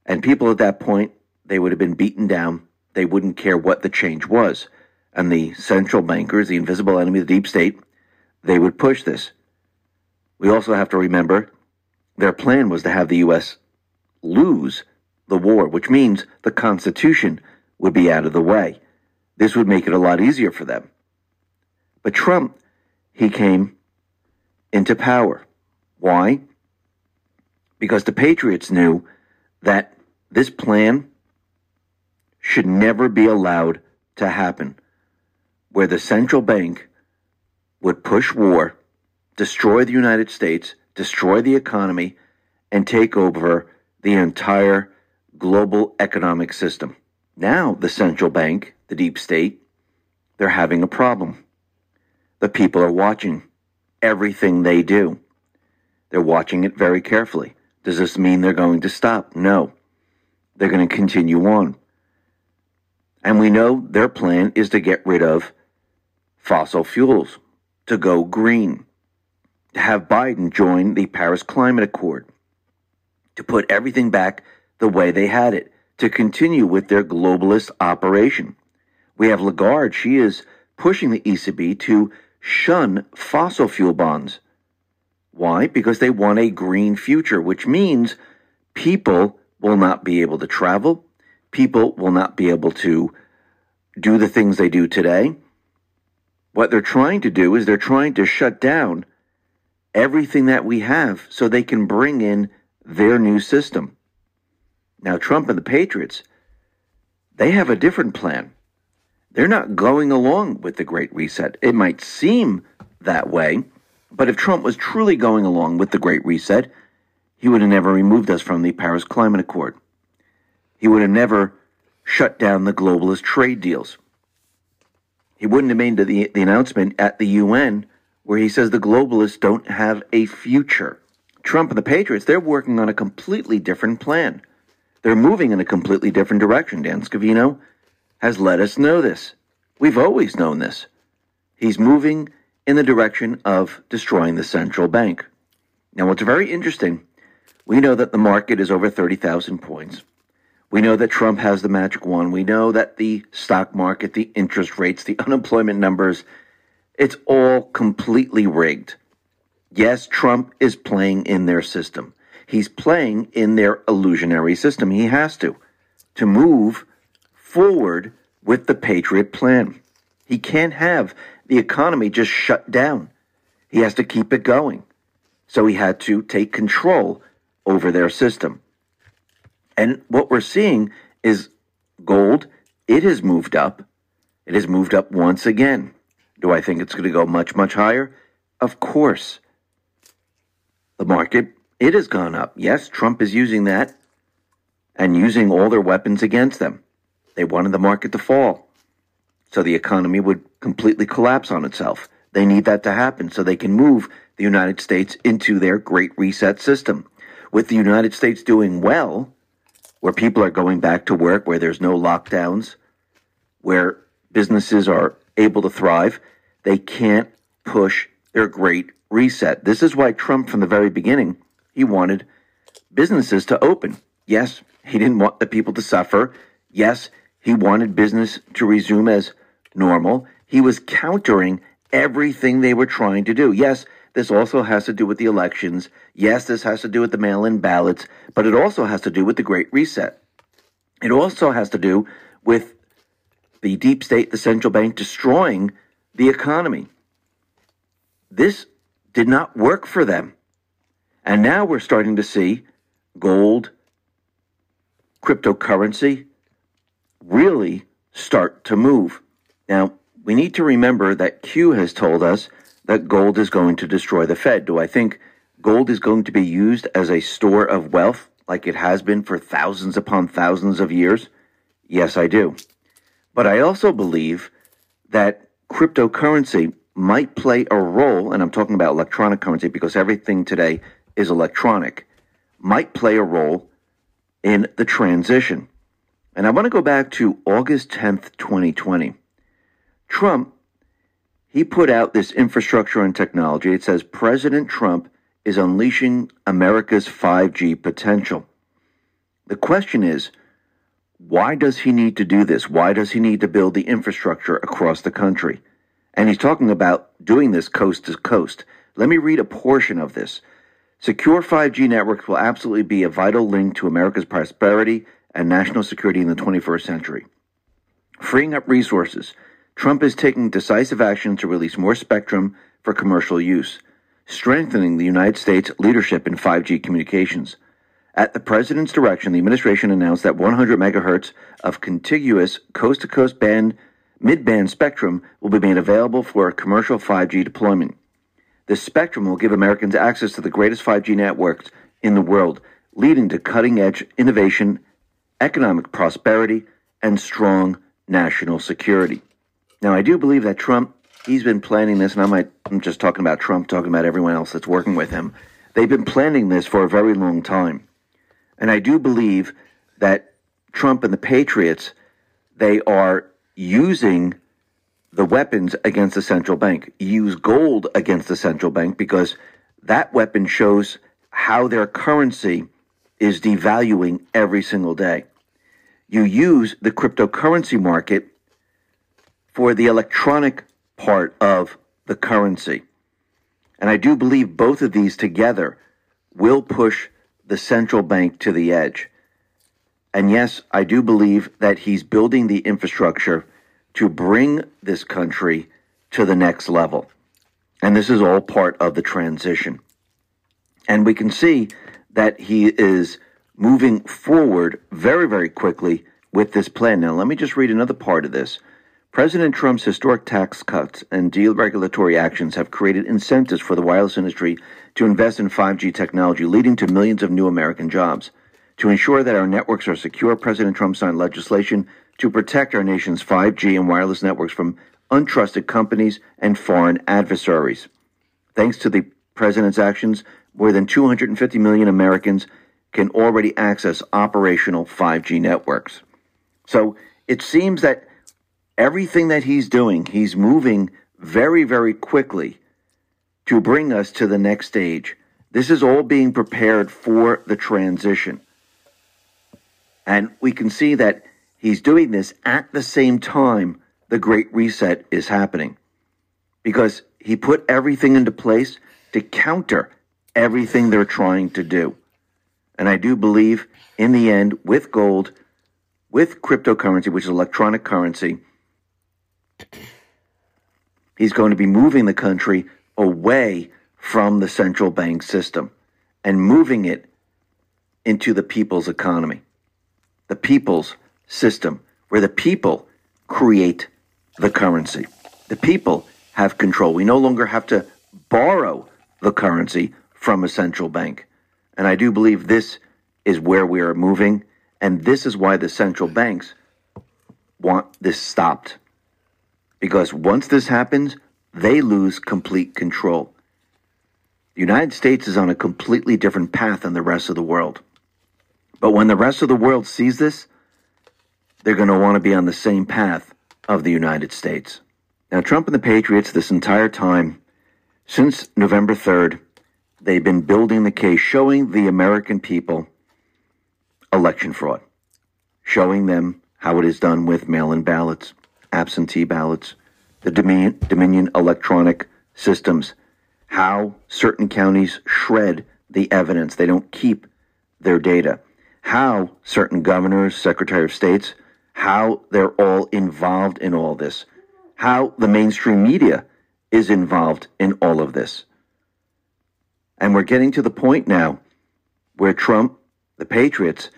And people at that point, they would have been beaten down. They wouldn't care what the change was. And the central bankers, the invisible enemy, the deep state, they would push this. We also have to remember their plan was to have the U.S. lose the war, which means the Constitution would be out of the way. This would make it a lot easier for them. But Trump, he came into power. Why? Because the Patriots knew that this plan should never be allowed to happen, where the central bank would push war, destroy the United States, destroy the economy, and take over the entire global economic system. Now, the central bank, the deep state, they're having a problem. The people are watching everything they do. They're watching it very carefully. Does this mean they're going to stop? No. They're going to continue on. And we know their plan is to get rid of fossil fuels, to go green, to have Biden join the Paris Climate Accord, to put everything back the way they had it to continue with their globalist operation. We have Lagarde. She is pushing the ECB to shun fossil fuel bonds. Why? Because they want a green future, which means people will not be able to travel. People will not be able to do the things they do today. What they're trying to do is they're trying to shut down everything that we have so they can bring in their new system. Now, Trump and the Patriots, they have a different plan. They're not going along with the Great Reset. It might seem that way, but if Trump was truly going along with the Great Reset, he would have never removed us from the Paris Climate Accord. He would have never shut down the globalist trade deals. He wouldn't have made the, the announcement at the UN where he says the globalists don't have a future. Trump and the Patriots, they're working on a completely different plan. They're moving in a completely different direction. Dan Scavino has let us know this. We've always known this. He's moving in the direction of destroying the central bank. Now, what's very interesting, we know that the market is over 30,000 points. We know that Trump has the magic wand. We know that the stock market, the interest rates, the unemployment numbers, it's all completely rigged. Yes, Trump is playing in their system. He's playing in their illusionary system. He has to, to move forward with the Patriot plan. He can't have the economy just shut down. He has to keep it going. So he had to take control over their system. And what we're seeing is gold, it has moved up. It has moved up once again. Do I think it's going to go much, much higher? Of course. The market, it has gone up. Yes, Trump is using that and using all their weapons against them. They wanted the market to fall so the economy would completely collapse on itself. They need that to happen so they can move the United States into their great reset system. With the United States doing well, where people are going back to work, where there's no lockdowns, where businesses are able to thrive, they can't push their great reset. This is why Trump, from the very beginning, he wanted businesses to open. Yes, he didn't want the people to suffer. Yes, he wanted business to resume as normal. He was countering everything they were trying to do. Yes, this also has to do with the elections. Yes, this has to do with the mail in ballots, but it also has to do with the Great Reset. It also has to do with the deep state, the central bank destroying the economy. This did not work for them. And now we're starting to see gold, cryptocurrency really start to move. Now, we need to remember that Q has told us that gold is going to destroy the Fed. Do I think gold is going to be used as a store of wealth like it has been for thousands upon thousands of years? Yes, I do. But I also believe that cryptocurrency might play a role, and I'm talking about electronic currency because everything today is electronic, might play a role in the transition. And I want to go back to August 10th, 2020. Trump, he put out this infrastructure and technology. It says President Trump is unleashing America's 5G potential. The question is, why does he need to do this? Why does he need to build the infrastructure across the country? And he's talking about doing this coast to coast. Let me read a portion of this. Secure 5G networks will absolutely be a vital link to America's prosperity and national security in the 21st century. Freeing up resources, Trump is taking decisive action to release more spectrum for commercial use, strengthening the United States leadership in 5G communications. At the president's direction, the administration announced that 100 megahertz of contiguous coast to coast band mid-band spectrum will be made available for commercial 5G deployment. This spectrum will give Americans access to the greatest 5G networks in the world, leading to cutting-edge innovation, economic prosperity, and strong national security. Now, I do believe that Trump, he's been planning this, and I might, I'm just talking about Trump, talking about everyone else that's working with him. They've been planning this for a very long time. And I do believe that Trump and the Patriots, they are using the weapons against the central bank. Use gold against the central bank because that weapon shows how their currency is devaluing every single day. You use the cryptocurrency market for the electronic part of the currency. And I do believe both of these together will push the central bank to the edge. And yes, I do believe that he's building the infrastructure to bring this country to the next level. And this is all part of the transition. And we can see that he is moving forward very, very quickly with this plan. Now, let me just read another part of this. President Trump's historic tax cuts and deregulatory actions have created incentives for the wireless industry to invest in 5G technology, leading to millions of new American jobs. To ensure that our networks are secure, President Trump signed legislation to protect our nation's 5G and wireless networks from untrusted companies, and foreign adversaries. Thanks to the president's actions, more than 250 million Americans can already access operational 5G networks. So it seems that everything that he's doing, he's moving very, very quickly to bring us to the next stage. This is all being prepared for the transition. And we can see that he's doing this at the same time the Great Reset is happening because he put everything into place to counter everything they're trying to do. And I do believe in the end, with gold, with cryptocurrency, which is electronic currency, he's going to be moving the country away from the central bank system and moving it into the people's economy, the people's system, where the people create the currency. The people have control. We no longer have to borrow the currency from a central bank. And I do believe this is where we are moving. And this is why the central banks want this stopped. Because once this happens, they lose complete control. The United States is on a completely different path than the rest of the world. But when the rest of the world sees this, they're going to want to be on the same path of the United States. Now, Trump and the Patriots, this entire time, since November 3rd, they've been building the case, showing the American people election fraud, showing them how it is done with mail in ballots, absentee ballots, the Dominion, Dominion electronic systems, how certain counties shred the evidence. They don't keep their data. How certain governors, secretary of states, how they're all involved in all this. How the mainstream media is involved in all of this. And we're getting to the point now where Trump, the Patriots,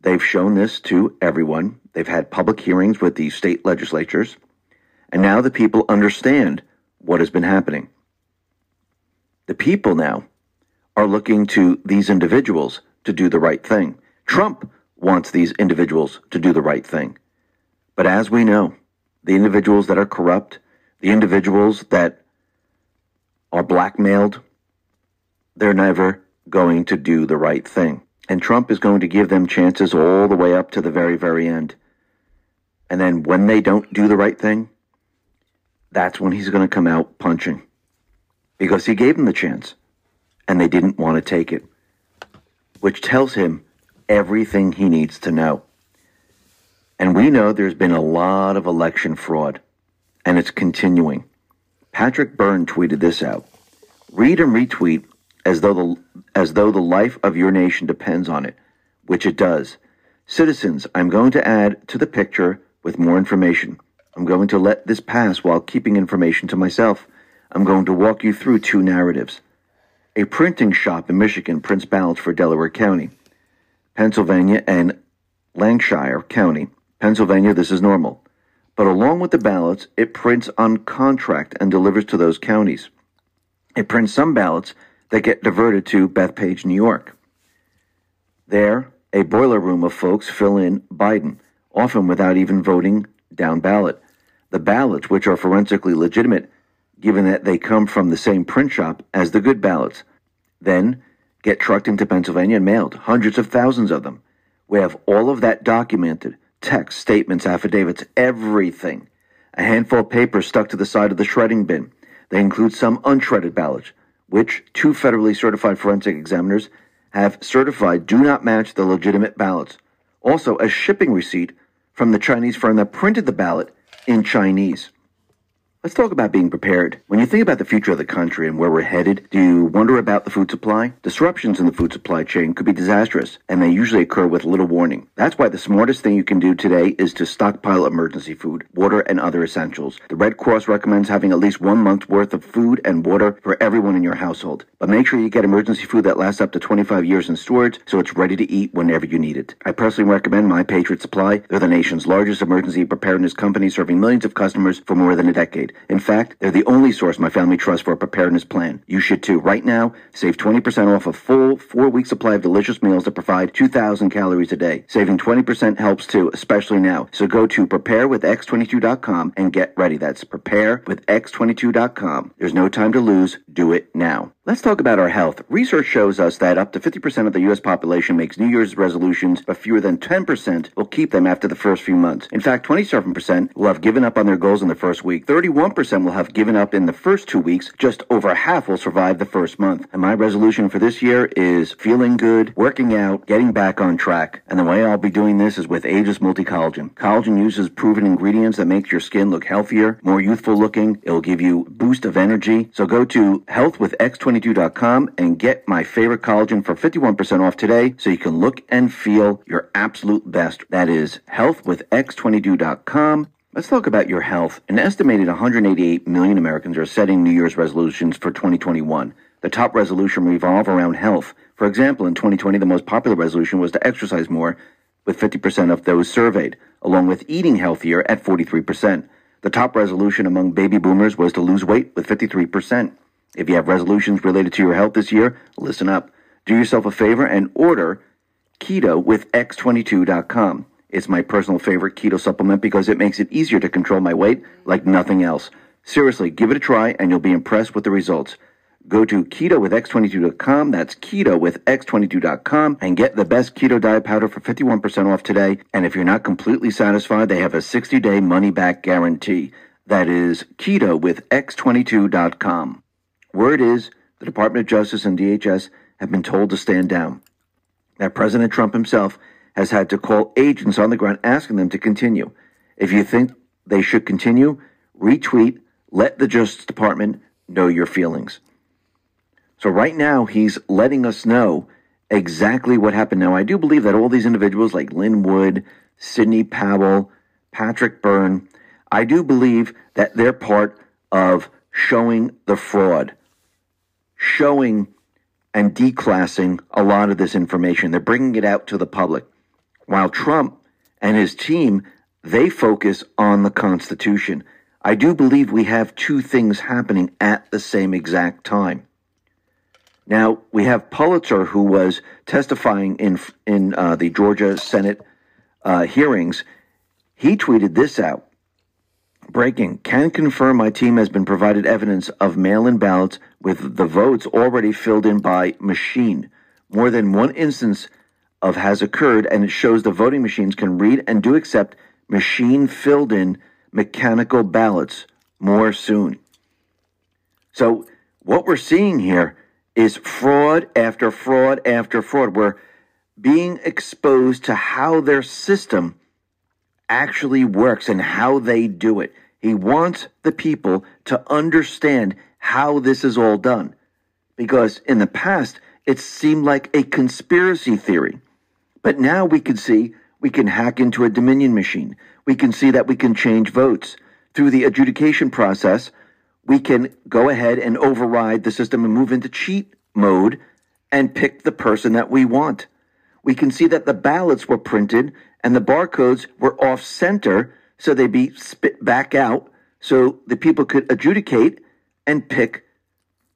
they've shown this to everyone. They've had public hearings with the state legislatures. And now the people understand what has been happening. The people now are looking to these individuals to do the right thing. Trump wants these individuals to do the right thing. But as we know, the individuals that are corrupt, the individuals that are blackmailed, they're never going to do the right thing. And Trump is going to give them chances all the way up to the very, very end. And then when they don't do the right thing, that's when he's going to come out punching. Because he gave them the chance and they didn't want to take it, which tells him everything he needs to know. And we know there's been a lot of election fraud, and it's continuing. Patrick Byrne tweeted this out. Read and retweet as though the as though the life of your nation depends on it, which it does. Citizens, I'm going to add to the picture with more information. I'm going to let this pass while keeping information to myself. I'm going to walk you through two narratives. A printing shop in Michigan prints ballots for Delaware County, Pennsylvania, and Lancaster County. Pennsylvania, this is normal. But along with the ballots, it prints on contract and delivers to those counties. It prints some ballots that get diverted to Bethpage, New York. There, a boiler room of folks fill in Biden, often without even voting down ballot. The ballots, which are forensically legitimate, given that they come from the same print shop as the good ballots, then get trucked into Pennsylvania and mailed, hundreds of thousands of them. We have all of that documented text, statements, affidavits, everything. A handful of papers stuck to the side of the shredding bin. They include some unshredded ballots, which two federally certified forensic examiners have certified do not match the legitimate ballots. Also, a shipping receipt from the Chinese firm that printed the ballot in Chinese. Let's talk about being prepared. When you think about the future of the country and where we're headed, do you wonder about the food supply? Disruptions in the food supply chain could be disastrous, and they usually occur with little warning. That's why the smartest thing you can do today is to stockpile emergency food, water, and other essentials. The Red Cross recommends having at least one month's worth of food and water for everyone in your household. But make sure you get emergency food that lasts up to 25 years in storage so it's ready to eat whenever you need it. I personally recommend My Patriot Supply. They're the nation's largest emergency preparedness company serving millions of customers for more than a decade. In fact, they're the only source my family trusts for a preparedness plan. You should too. Right now, save 20% off a full four week supply of delicious meals that provide 2,000 calories a day. Saving 20% helps too, especially now. So go to preparewithx22.com and get ready. That's preparewithx22.com. There's no time to lose. Do it now. Let's talk about our health. Research shows us that up to 50% of the U.S. population makes New Year's resolutions, but fewer than 10% will keep them after the first few months. In fact, 27% will have given up on their goals in the first week. 31% will have given up in the first two weeks. Just over half will survive the first month. And my resolution for this year is feeling good, working out, getting back on track. And the way I'll be doing this is with Aegis Multi-Collagen. Collagen uses proven ingredients that make your skin look healthier, more youthful looking. It'll give you boost of energy. So go to healthwithx22.com and get my favorite collagen for 51% off today so you can look and feel your absolute best. That is healthwithx22.com. Let's talk about your health. An estimated 188 million Americans are setting New Year's resolutions for 2021. The top resolution revolve around health. For example, in 2020, the most popular resolution was to exercise more, with 50% of those surveyed, along with eating healthier at 43%. The top resolution among baby boomers was to lose weight with 53%. If you have resolutions related to your health this year, listen up. Do yourself a favor and order keto with x22.com. It's my personal favorite keto supplement because it makes it easier to control my weight like nothing else. Seriously, give it a try and you'll be impressed with the results. Go to keto with x22.com. That's keto with x22.com and get the best keto diet powder for 51% off today. And if you're not completely satisfied, they have a 60 day money back guarantee. That is keto with x22.com. Word is the Department of Justice and DHS have been told to stand down. That President Trump himself has had to call agents on the ground asking them to continue. If you think they should continue, retweet, let the Justice Department know your feelings. So right now, he's letting us know exactly what happened. Now, I do believe that all these individuals like Lin Wood, Sidney Powell, Patrick Byrne, I do believe that they're part of showing the fraud, showing and declassing a lot of this information. They're bringing it out to the public. While Trump and his team, they focus on the Constitution. I do believe we have two things happening at the same exact time. Now we have Pulitzer, who was testifying in in uh, the Georgia Senate uh, hearings. He tweeted this out: "Breaking: Can confirm my team has been provided evidence of mail-in ballots with the votes already filled in by machine. More than one instance of has occurred, and it shows the voting machines can read and do accept machine filled in mechanical ballots. More soon." So what we're seeing here is fraud after fraud after fraud. We're being exposed to how their system actually works and how they do it. He wants the people to understand how this is all done. Because in the past, it seemed like a conspiracy theory. But now we can see we can hack into a Dominion machine. We can see that we can change votes. Through the adjudication process, we can go ahead and override the system and move into cheat mode and pick the person that we want. We can see that the ballots were printed and the barcodes were off center so they'd be spit back out so the people could adjudicate and pick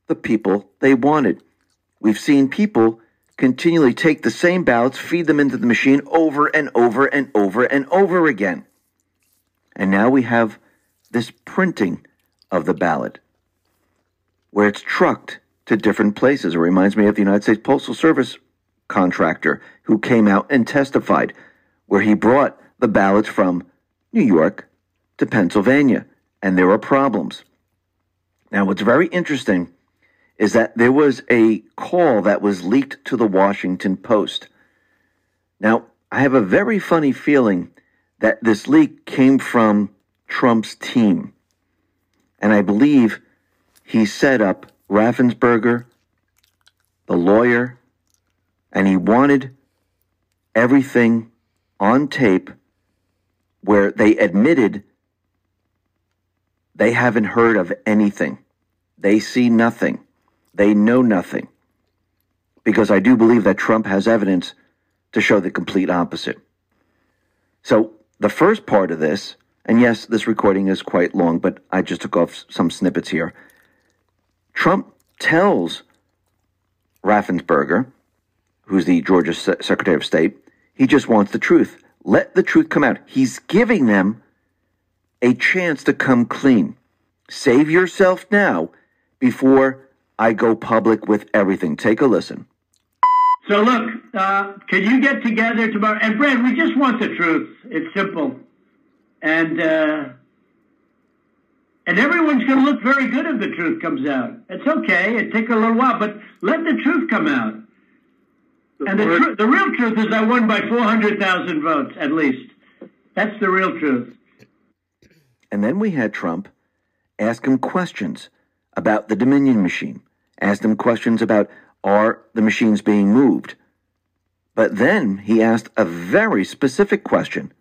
the people they wanted. We've seen people continually take the same ballots, feed them into the machine over and over and over and over again. And now we have this printing of the ballot where it's trucked to different places. It reminds me of the United States Postal Service contractor who came out and testified where he brought the ballots from New York to Pennsylvania and there were problems. Now, what's very interesting is that there was a call that was leaked to the Washington Post. Now, I have a very funny feeling that this leak came from Trump's team. And I believe he set up Raffensperger, the lawyer, and he wanted everything on tape where they admitted they haven't heard of anything. They see nothing. They know nothing. Because I do believe that Trump has evidence to show the complete opposite. So, the first part of this And yes, this recording is quite long, but I just took off some snippets here. Trump tells Raffensperger, who's the Georgia Secretary of State, he just wants the truth. Let the truth come out. He's giving them a chance to come clean. Save yourself now before I go public with everything. Take a listen. So look, uh, can you get together tomorrow? And Brad, we just want the truth. It's simple, and uh, and everyone's going to look very good if the truth comes out. It's okay. It take a little while, but let the truth come out. And the, tr- the real truth is I won by 400,000 votes, at least. That's the real truth. And then we had Trump ask him questions about the Dominion machine, asked him questions about are the machines being moved. But then he asked a very specific question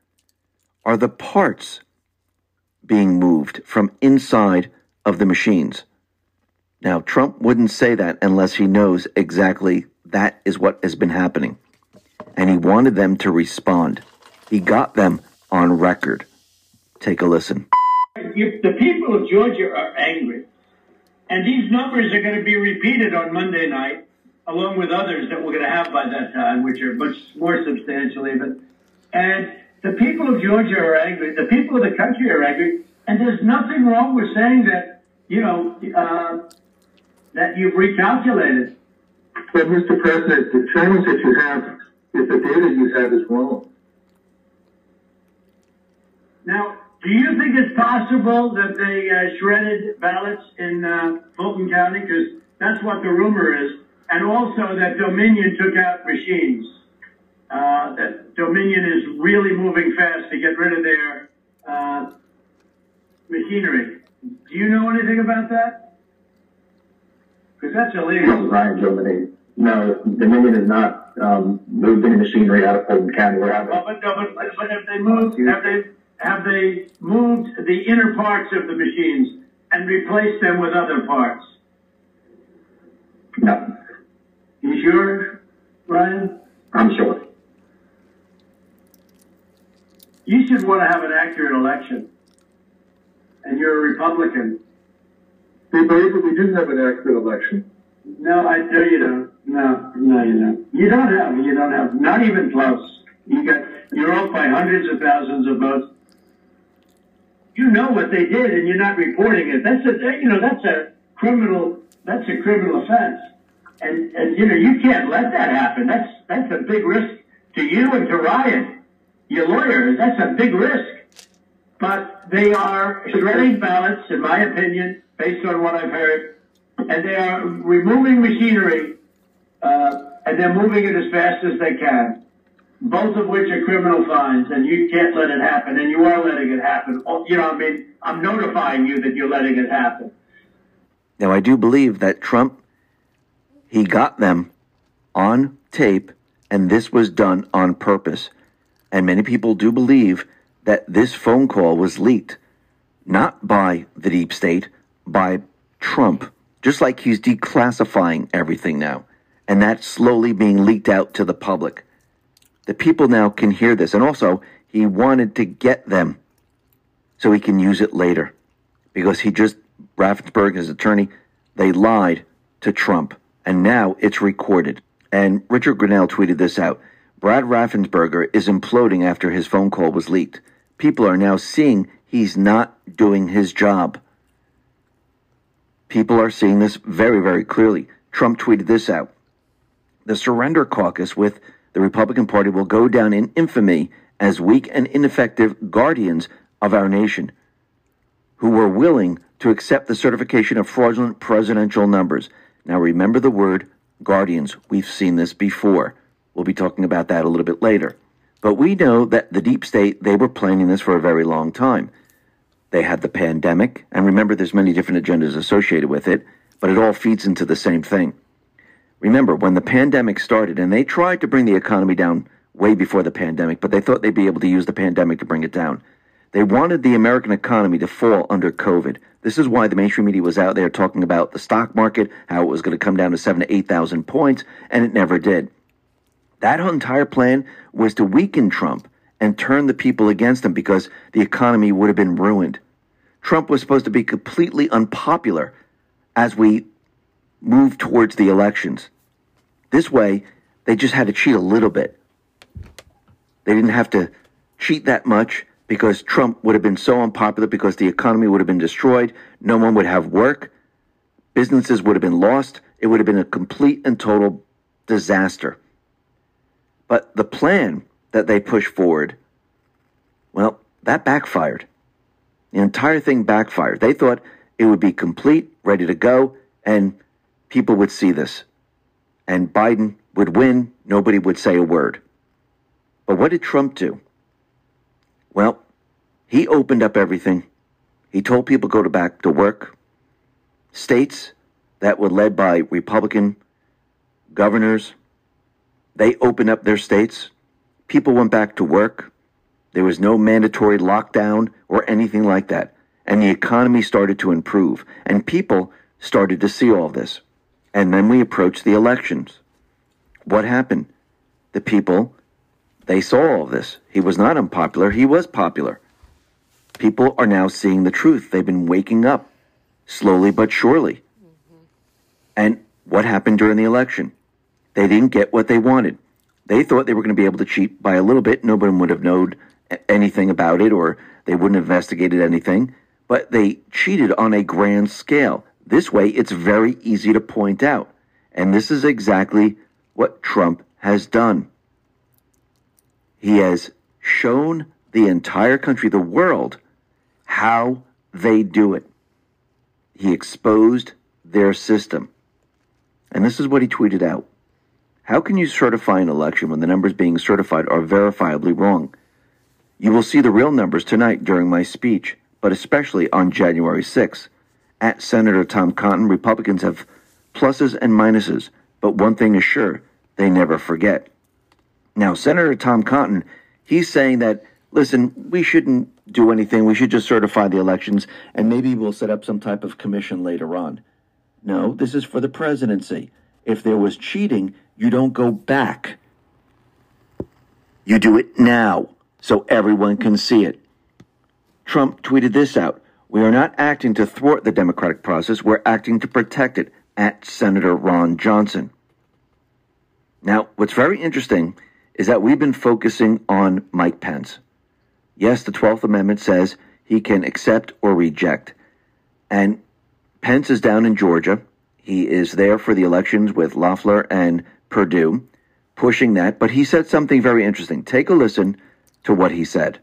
Are the parts being moved from inside of the machines? Now, Trump wouldn't say that unless he knows exactly that is what has been happening. And he wanted them to respond. He got them on record. Take a listen. The people of Georgia are angry. And these numbers are going to be repeated on Monday night, along with others that we're going to have by that time, which are much more substantial even. And the people of Georgia are angry. The people of the country are angry. And there's nothing wrong with saying that, you know, uh, that you've recalculated. But, Mr. President, the challenge that you have is the data you have is wrong. Now, do you think it's possible that they uh, shredded ballots in uh, Fulton County? Because that's what the rumor is. And also that Dominion took out machines. Uh, that Dominion is really moving fast to get rid of their uh, machinery. Do you know anything about that? Because that's illegal. Ryan Dominion. No, Dominion is not um, moved any machinery out of Fulton County. We're having. Well, but, no, but, but if they moved, have they have they moved the inner parts of the machines and replaced them with other parts? No. You sure, Ryan? I'm sure. You should want to have an accurate election. And you're a Republican. They believe that we do have an accurate election. No, I know you don't. No, no, you don't. You don't have. You don't have. Not even close. You got. You're off by hundreds of thousands of votes you know what they did and you're not reporting it. That's a, you know, that's a criminal, that's a criminal offense. And, and, you know, you can't let that happen. That's, that's a big risk to you and to Ryan, your lawyer. That's a big risk. But they are shredding ballots, in my opinion, based on what I've heard, and they are removing machinery, uh, and they're moving it as fast as they can both of which are criminal fines, and you can't let it happen, and you are letting it happen. Oh, you know, I mean, I'm notifying you that you're letting it happen. Now, I do believe that Trump, he got them on tape, and this was done on purpose. And many people do believe that this phone call was leaked, not by the deep state, by Trump, just like he's declassifying everything now. And that's slowly being leaked out to the public. The people now can hear this. And also, he wanted to get them so he can use it later. Because he just, Raffensperger, his attorney, they lied to Trump. And now it's recorded. And Richard Grenell tweeted this out. Brad Raffensperger is imploding after his phone call was leaked. People are now seeing he's not doing his job. People are seeing this very, very clearly. Trump tweeted this out. The Surrender Caucus, with the Republican Party will go down in infamy as weak and ineffective guardians of our nation who were willing to accept the certification of fraudulent presidential numbers. Now, remember the word guardians. We've seen this before. We'll be talking about that a little bit later. But we know that the deep state, they were planning this for a very long time. They had the pandemic, and remember there's many different agendas associated with it, but it all feeds into the same thing. Remember, when the pandemic started, and they tried to bring the economy down way before the pandemic, but they thought they'd be able to use the pandemic to bring it down. They wanted the American economy to fall under COVID. This is why the mainstream media was out there talking about the stock market, how it was going to come down to seven to 8,000 points, and it never did. That entire plan was to weaken Trump and turn the people against him because the economy would have been ruined. Trump was supposed to be completely unpopular as we move towards the elections. This way, they just had to cheat a little bit. They didn't have to cheat that much because Trump would have been so unpopular because the economy would have been destroyed. No one would have work. Businesses would have been lost. It would have been a complete and total disaster. But the plan that they pushed forward, well, that backfired. The entire thing backfired. They thought it would be complete, ready to go, and people would see this. And Biden would win. Nobody would say a word. But what did Trump do? Well, he opened up everything. He told people to go to back to work. States that were led by Republican governors, they opened up their states. People went back to work. There was no mandatory lockdown or anything like that. And the economy started to improve. And people started to see all this. And then we approached the elections. What happened? The people, they saw all this. He was not unpopular, he was popular. People are now seeing the truth. They've been waking up slowly but surely. Mm-hmm. And what happened during the election? They didn't get what they wanted. They thought they were going to be able to cheat by a little bit. Nobody would have known anything about it or they wouldn't have investigated anything. But they cheated on a grand scale. This way, it's very easy to point out. And this is exactly what Trump has done. He has shown the entire country, the world, how they do it. He exposed their system. And this is what he tweeted out. How can you certify an election when the numbers being certified are verifiably wrong? You will see the real numbers tonight during my speech, but especially on January 6th. At Senator Tom Cotton, Republicans have pluses and minuses, but one thing is sure they never forget. Now, Senator Tom Cotton, he's saying that, listen, we shouldn't do anything. We should just certify the elections, and maybe we'll set up some type of commission later on. No, this is for the presidency. If there was cheating, you don't go back. You do it now so everyone can see it. Trump tweeted this out. We are not acting to thwart the democratic process, we're acting to protect it at Senator Ron Johnson. Now, what's very interesting is that we've been focusing on Mike Pence. Yes, the 12th Amendment says he can accept or reject. And Pence is down in Georgia. He is there for the elections with Loeffler and Perdue, pushing that. But he said something very interesting. Take a listen to what he said.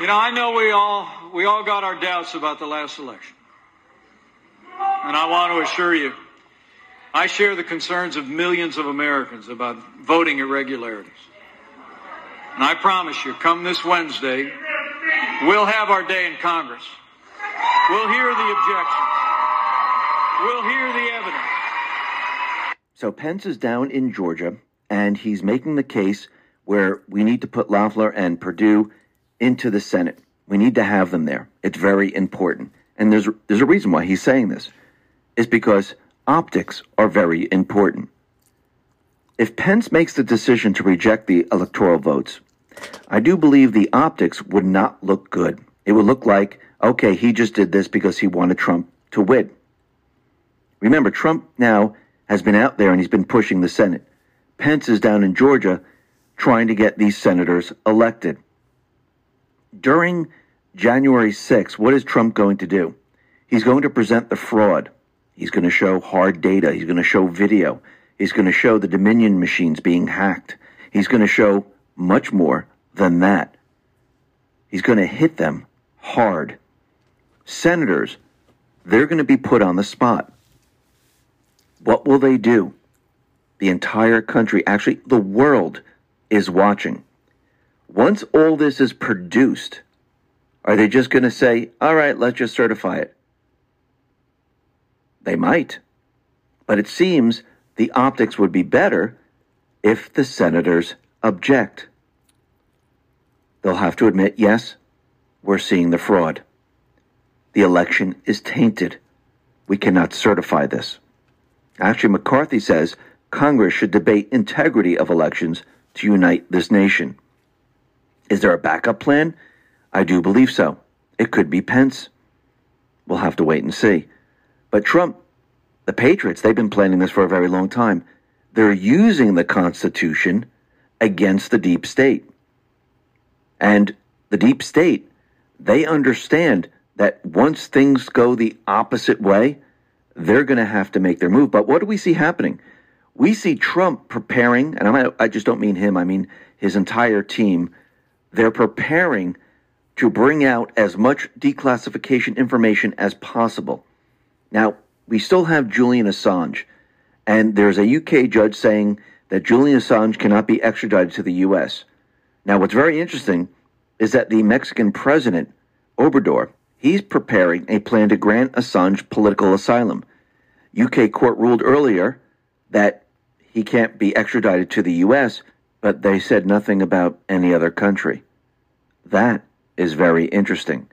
You know, I know we all we all got our doubts about the last election. And I want to assure you, I share the concerns of millions of Americans about voting irregularities. And I promise you, come this Wednesday, we'll have our day in Congress. We'll hear the objections. We'll hear the evidence. So Pence is down in Georgia, and he's making the case where we need to put Loeffler and Perdue into the Senate. We need to have them there. It's very important. And there's there's a reason why he's saying this. Is because optics are very important. If Pence makes the decision to reject the electoral votes, I do believe the optics would not look good. It would look like, okay, he just did this because he wanted Trump to win. Remember, Trump now has been out there and he's been pushing the Senate. Pence is down in Georgia trying to get these senators elected during January 6th, what is Trump going to do? He's going to present the fraud. He's going to show hard data. He's going to show video. He's going to show the Dominion machines being hacked. He's going to show much more than that. He's going to hit them hard. Senators, they're going to be put on the spot. What will they do? The entire country, actually, the world is watching. Once all this is produced, are they just going to say, all right, let's just certify it? They might. But it seems the optics would be better if the senators object. They'll have to admit, yes, we're seeing the fraud. The election is tainted. We cannot certify this. Actually, McCarthy says Congress should debate integrity of elections to unite this nation. Is there a backup plan? I do believe so. It could be Pence. We'll have to wait and see. But Trump, the Patriots, they've been planning this for a very long time. They're using the Constitution against the deep state. And the deep state, they understand that once things go the opposite way, they're going to have to make their move. But what do we see happening? We see Trump preparing, and I, I just don't mean him, I mean his entire team. They're preparing to bring out as much declassification information as possible. Now, we still have Julian Assange, and there's a UK judge saying that Julian Assange cannot be extradited to the US. Now, what's very interesting is that the Mexican president, Obrador, he's preparing a plan to grant Assange political asylum. UK court ruled earlier that he can't be extradited to the US, but they said nothing about any other country. That is very interesting.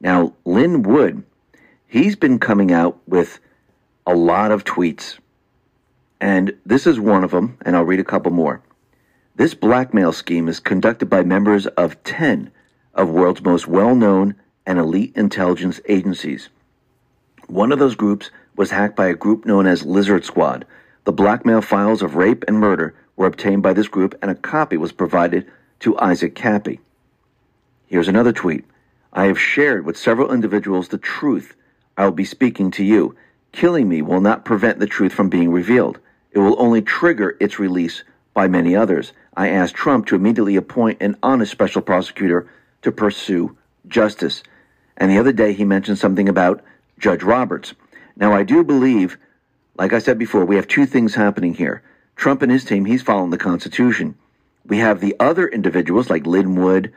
Now, Lin Wood, he's been coming out with a lot of tweets. And this is one of them, and I'll read a couple more. This blackmail scheme is conducted by members of 10 of world's most well-known and elite intelligence agencies. One of those groups was hacked by a group known as Lizard Squad. The blackmail files of rape and murder were obtained by this group and a copy was provided to Isaac Kappy. Here's another tweet. I have shared with several individuals the truth. I will be speaking to you. Killing me will not prevent the truth from being revealed. It will only trigger its release by many others. I asked Trump to immediately appoint an honest special prosecutor to pursue justice. And the other day he mentioned something about Judge Roberts. Now, I do believe, like I said before, we have two things happening here. Trump and his team, he's following the Constitution. We have the other individuals like Lin Wood,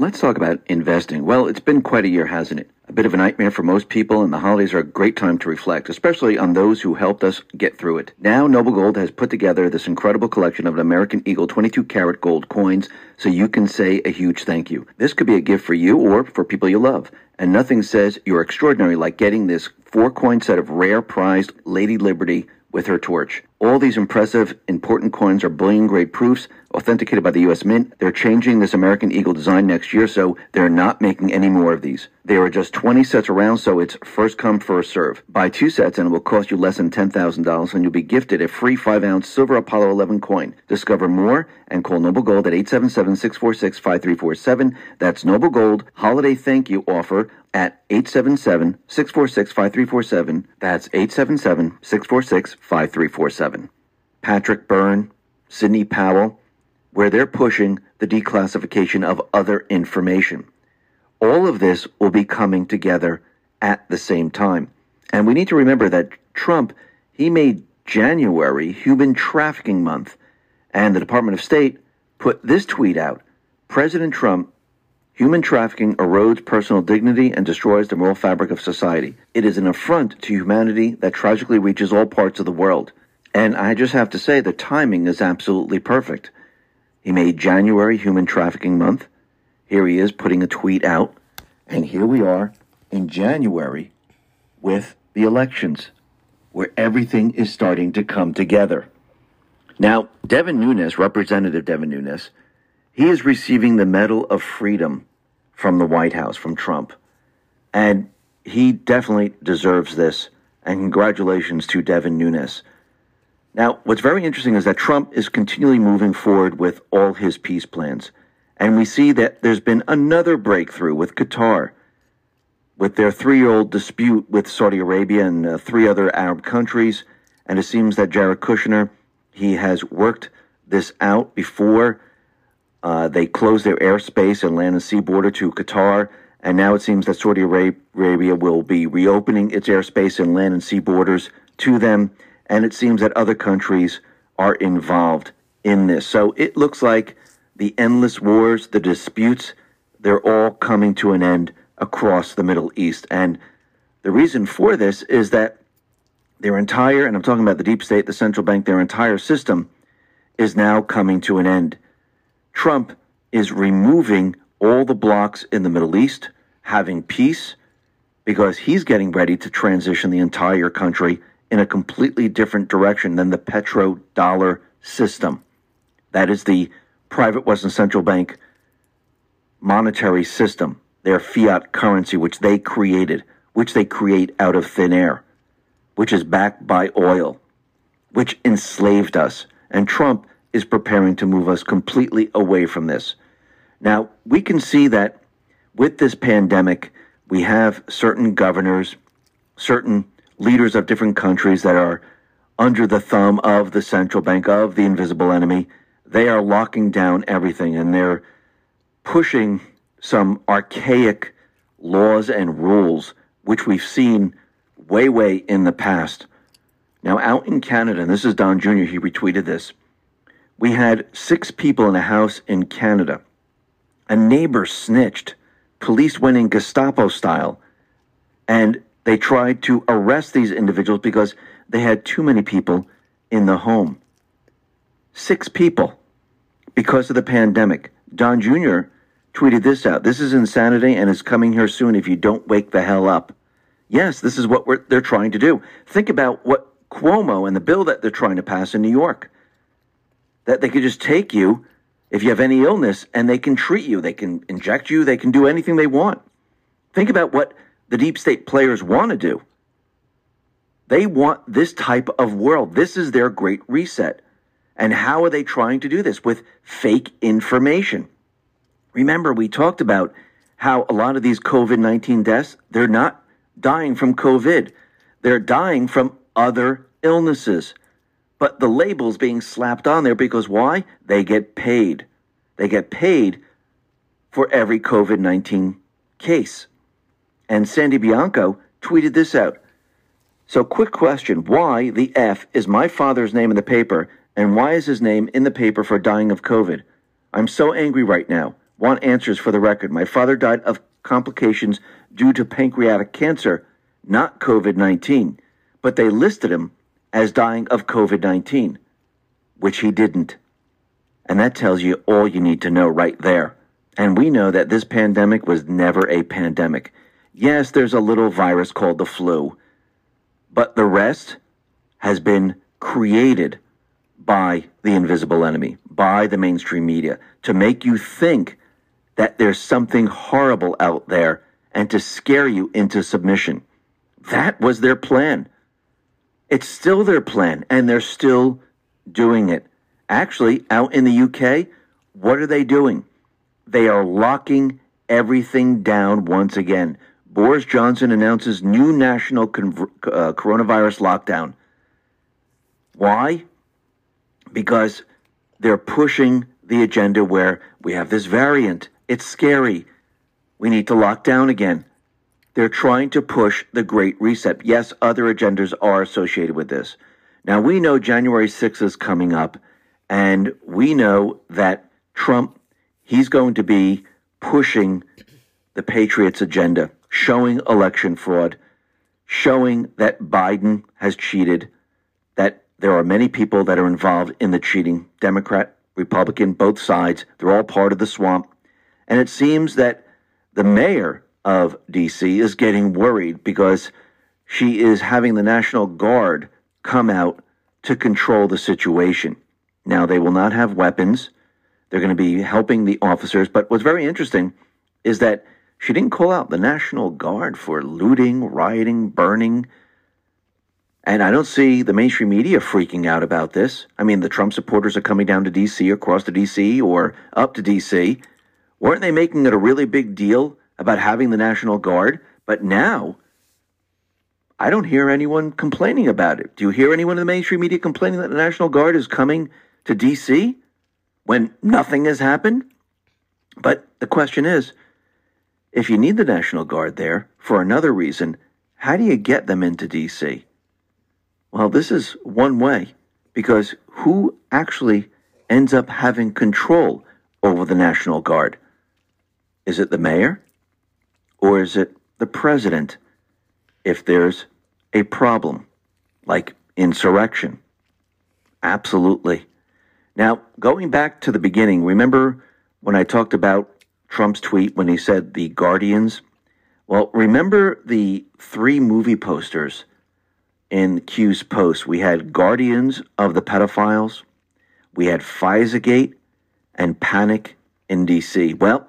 Let's talk about investing. Well, it's been quite a year, hasn't it? A bit of a nightmare for most people, and the holidays are a great time to reflect, especially on those who helped us get through it. Now, Noble Gold has put together this incredible collection of an American Eagle 22 karat gold coins so you can say a huge thank you. This could be a gift for you or for people you love. And nothing says you're extraordinary like getting this four coin set of rare prized Lady Liberty with her torch. All these impressive, important coins are bullion grade proofs authenticated by the U.S. Mint. They're changing this American Eagle design next year, so they're not making any more of these. There are just 20 sets around, so it's first come, first serve. Buy two sets and it will cost you less than $10,000 and you'll be gifted a free 5 ounce silver Apollo 11 coin. Discover more and call Noble Gold at 877-646-5347. That's Noble Gold holiday thank you offer at 877-646-5347. That's 877-646-5347. Patrick Byrne, Sidney Powell, where they're pushing the declassification of other information. All of this will be coming together at the same time. And we need to remember that Trump, he made January Human Trafficking Month. And the Department of State put this tweet out President Trump, human trafficking erodes personal dignity and destroys the moral fabric of society. It is an affront to humanity that tragically reaches all parts of the world. And I just have to say the timing is absolutely perfect. He made January Human Trafficking Month. Here he is putting a tweet out. And here we are in January with the elections, where everything is starting to come together. Now, Devin Nunes, Representative Devin Nunes, he is receiving the Medal of Freedom from the White House, from Trump. And he definitely deserves this. And congratulations to Devin Nunes. Now, what's very interesting is that Trump is continually moving forward with all his peace plans. And we see that there's been another breakthrough with Qatar, with their three year old dispute with Saudi Arabia and uh, three other Arab countries. And it seems that Jared Kushner, he has worked this out before uh, they closed their airspace and land and sea border to Qatar. And now it seems that Saudi Arabia will be reopening its airspace and land and sea borders to them and it seems that other countries are involved in this. So it looks like the endless wars, the disputes, they're all coming to an end across the Middle East. And the reason for this is that their entire, and I'm talking about the deep state, the central bank, their entire system is now coming to an end. Trump is removing all the blocks in the Middle East, having peace, because he's getting ready to transition the entire country in a completely different direction than the petrodollar system. That is the private Western central bank monetary system, their fiat currency, which they created, which they create out of thin air, which is backed by oil, which enslaved us. And Trump is preparing to move us completely away from this. Now, we can see that with this pandemic, we have certain governors, certain leaders of different countries that are under the thumb of the central bank, of the invisible enemy. They are locking down everything and they're pushing some archaic laws and rules, which we've seen way, way in the past. Now, out in Canada, and this is Don Jr., he retweeted this. We had six people in a house in Canada. A neighbor snitched. Police went in Gestapo style and they tried to arrest these individuals because they had too many people in the home. Six people because of the pandemic. Don Jr. tweeted this out. This is insanity and is coming here soon if you don't wake the hell up. Yes, this is what they're trying to do. Think about what Cuomo and the bill that they're trying to pass in New York that they could just take you if you have any illness and they can treat you. They can inject you. They can do anything they want. Think about what the deep state players want to do. They want this type of world. This is their great reset. And how are they trying to do this? With fake information. Remember, we talked about how a lot of these COVID 19 deaths, they're not dying from COVID. They're dying from other illnesses but the label's being slapped on there because why? They get paid. They get paid for every COVID 19 case. And Sandy Bianco tweeted this out. So, quick question why the F is my father's name in the paper, and why is his name in the paper for dying of COVID? I'm so angry right now. Want answers for the record. My father died of complications due to pancreatic cancer, not COVID 19, but they listed him as dying of COVID 19, which he didn't. And that tells you all you need to know right there. And we know that this pandemic was never a pandemic. Yes, there's a little virus called the flu, but the rest has been created by the invisible enemy, by the mainstream media, to make you think that there's something horrible out there and to scare you into submission. That was their plan. It's still their plan, and they're still doing it. Actually, out in the UK, what are they doing? They are locking everything down once again. Boris Johnson announces new national uh, coronavirus lockdown. Why? Because they're pushing the agenda where we have this variant. It's scary. We need to lock down again. They're trying to push the Great Reset. Yes, other agendas are associated with this. Now, we know January 6th is coming up, and we know that Trump, he's going to be pushing the Patriots agenda, showing election fraud, showing that Biden has cheated, that there are many people that are involved in the cheating Democrat, Republican, both sides. They're all part of the swamp. And it seems that the mayor of D.C. is getting worried because she is having the National Guard come out to control the situation. Now, they will not have weapons. They're going to be helping the officers. But what's very interesting is that she didn't call out the National Guard for looting, rioting, burning. And I don't see the mainstream media freaking out about this. I mean, the Trump supporters are coming down to D.C., across to D.C., or up to D.C. Weren't they making it a really big deal about having the National Guard, but now I don't hear anyone complaining about it. Do you hear anyone in the mainstream media complaining that the National Guard is coming to D.C. when nothing has happened? But the question is if you need the National Guard there for another reason, how do you get them into D.C.? Well, this is one way because who actually ends up having control over the National Guard? Is it the mayor? Or is it the president if there's a problem, like insurrection? Absolutely. Now, going back to the beginning, remember when I talked about Trump's tweet when he said the Guardians? Well, remember the three movie posters in Q's post? We had Guardians of the Pedophiles, we had Pfizergate, and Panic in DC. Well,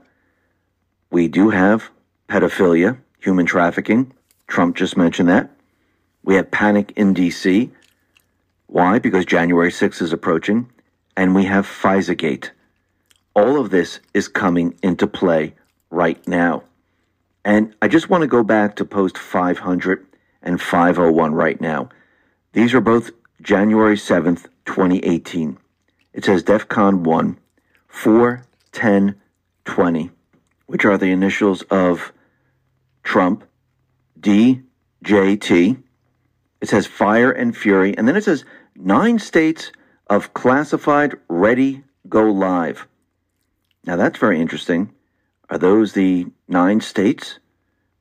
we do have pedophilia, human trafficking. Trump just mentioned that. We have panic in D.C. Why? Because January 6th is approaching. And we have Pfizergate. All of this is coming into play right now. And I just want to go back to post 500 and 501 right now. These are both January 7th, 2018. It says DEFCON 1, 4, 10, 20, which are the initials of Trump, DJT. It says fire and fury. And then it says nine states of classified ready go live. Now that's very interesting. Are those the nine states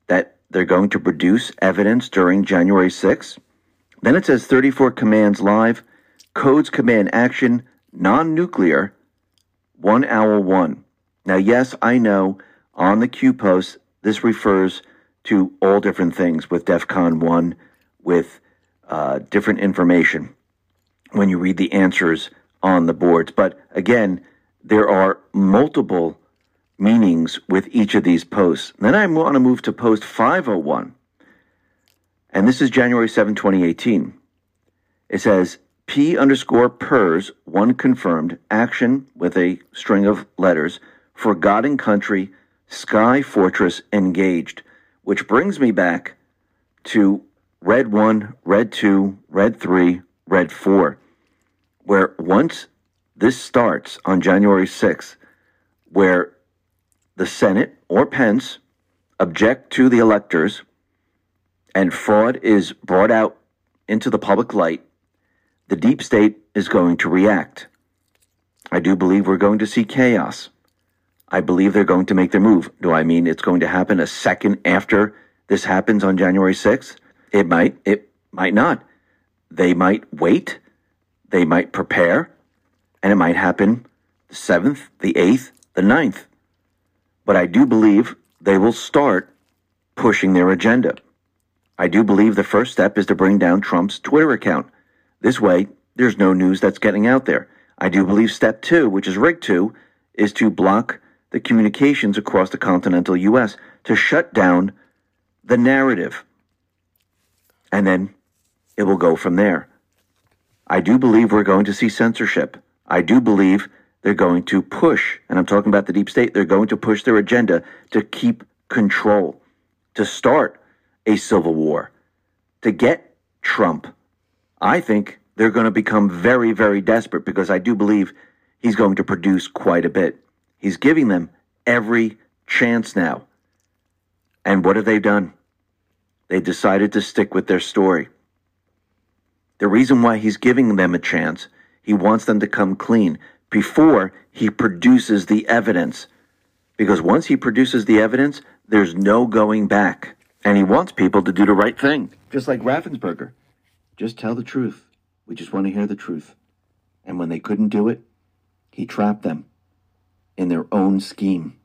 that they're going to produce evidence during January 6th? Then it says 34 commands live, codes command action, non nuclear, one hour one. Now, yes, I know on the Q post, this refers to all different things with DEF CON 1, with uh, different information when you read the answers on the boards. But again, there are multiple meanings with each of these posts. Then I want to move to post 501. And this is January 7, 2018. It says P underscore PERS, one confirmed, action with a string of letters, forgotten country, sky fortress engaged, which brings me back to red 1, red 2, red 3, red 4, where once this starts on January 6th, where the Senate or Pence object to the electors and fraud is brought out into the public light, the deep state is going to react. I do believe we're going to see chaos. I believe they're going to make their move. Do I mean it's going to happen a second after this happens on January 6th? It might, it might not. They might wait, they might prepare, and it might happen the 7th, the 8th, the 9th. But I do believe they will start pushing their agenda. I do believe the first step is to bring down Trump's Twitter account. This way, there's no news that's getting out there. I do believe step two, which is rig two, is to block the communications across the continental U.S. to shut down the narrative. And then it will go from there. I do believe we're going to see censorship. I do believe they're going to push, and I'm talking about the deep state, they're going to push their agenda to keep control, to start a civil war to get Trump. I think they're going to become very, very desperate because I do believe he's going to produce quite a bit. He's giving them every chance now. And what have they done? They decided to stick with their story. The reason why he's giving them a chance, he wants them to come clean before he produces the evidence. Because once he produces the evidence, there's no going back. And he wants people to do the right thing, just like Raffensperger. Just tell the truth. We just want to hear the truth. And when they couldn't do it, he trapped them in their own scheme.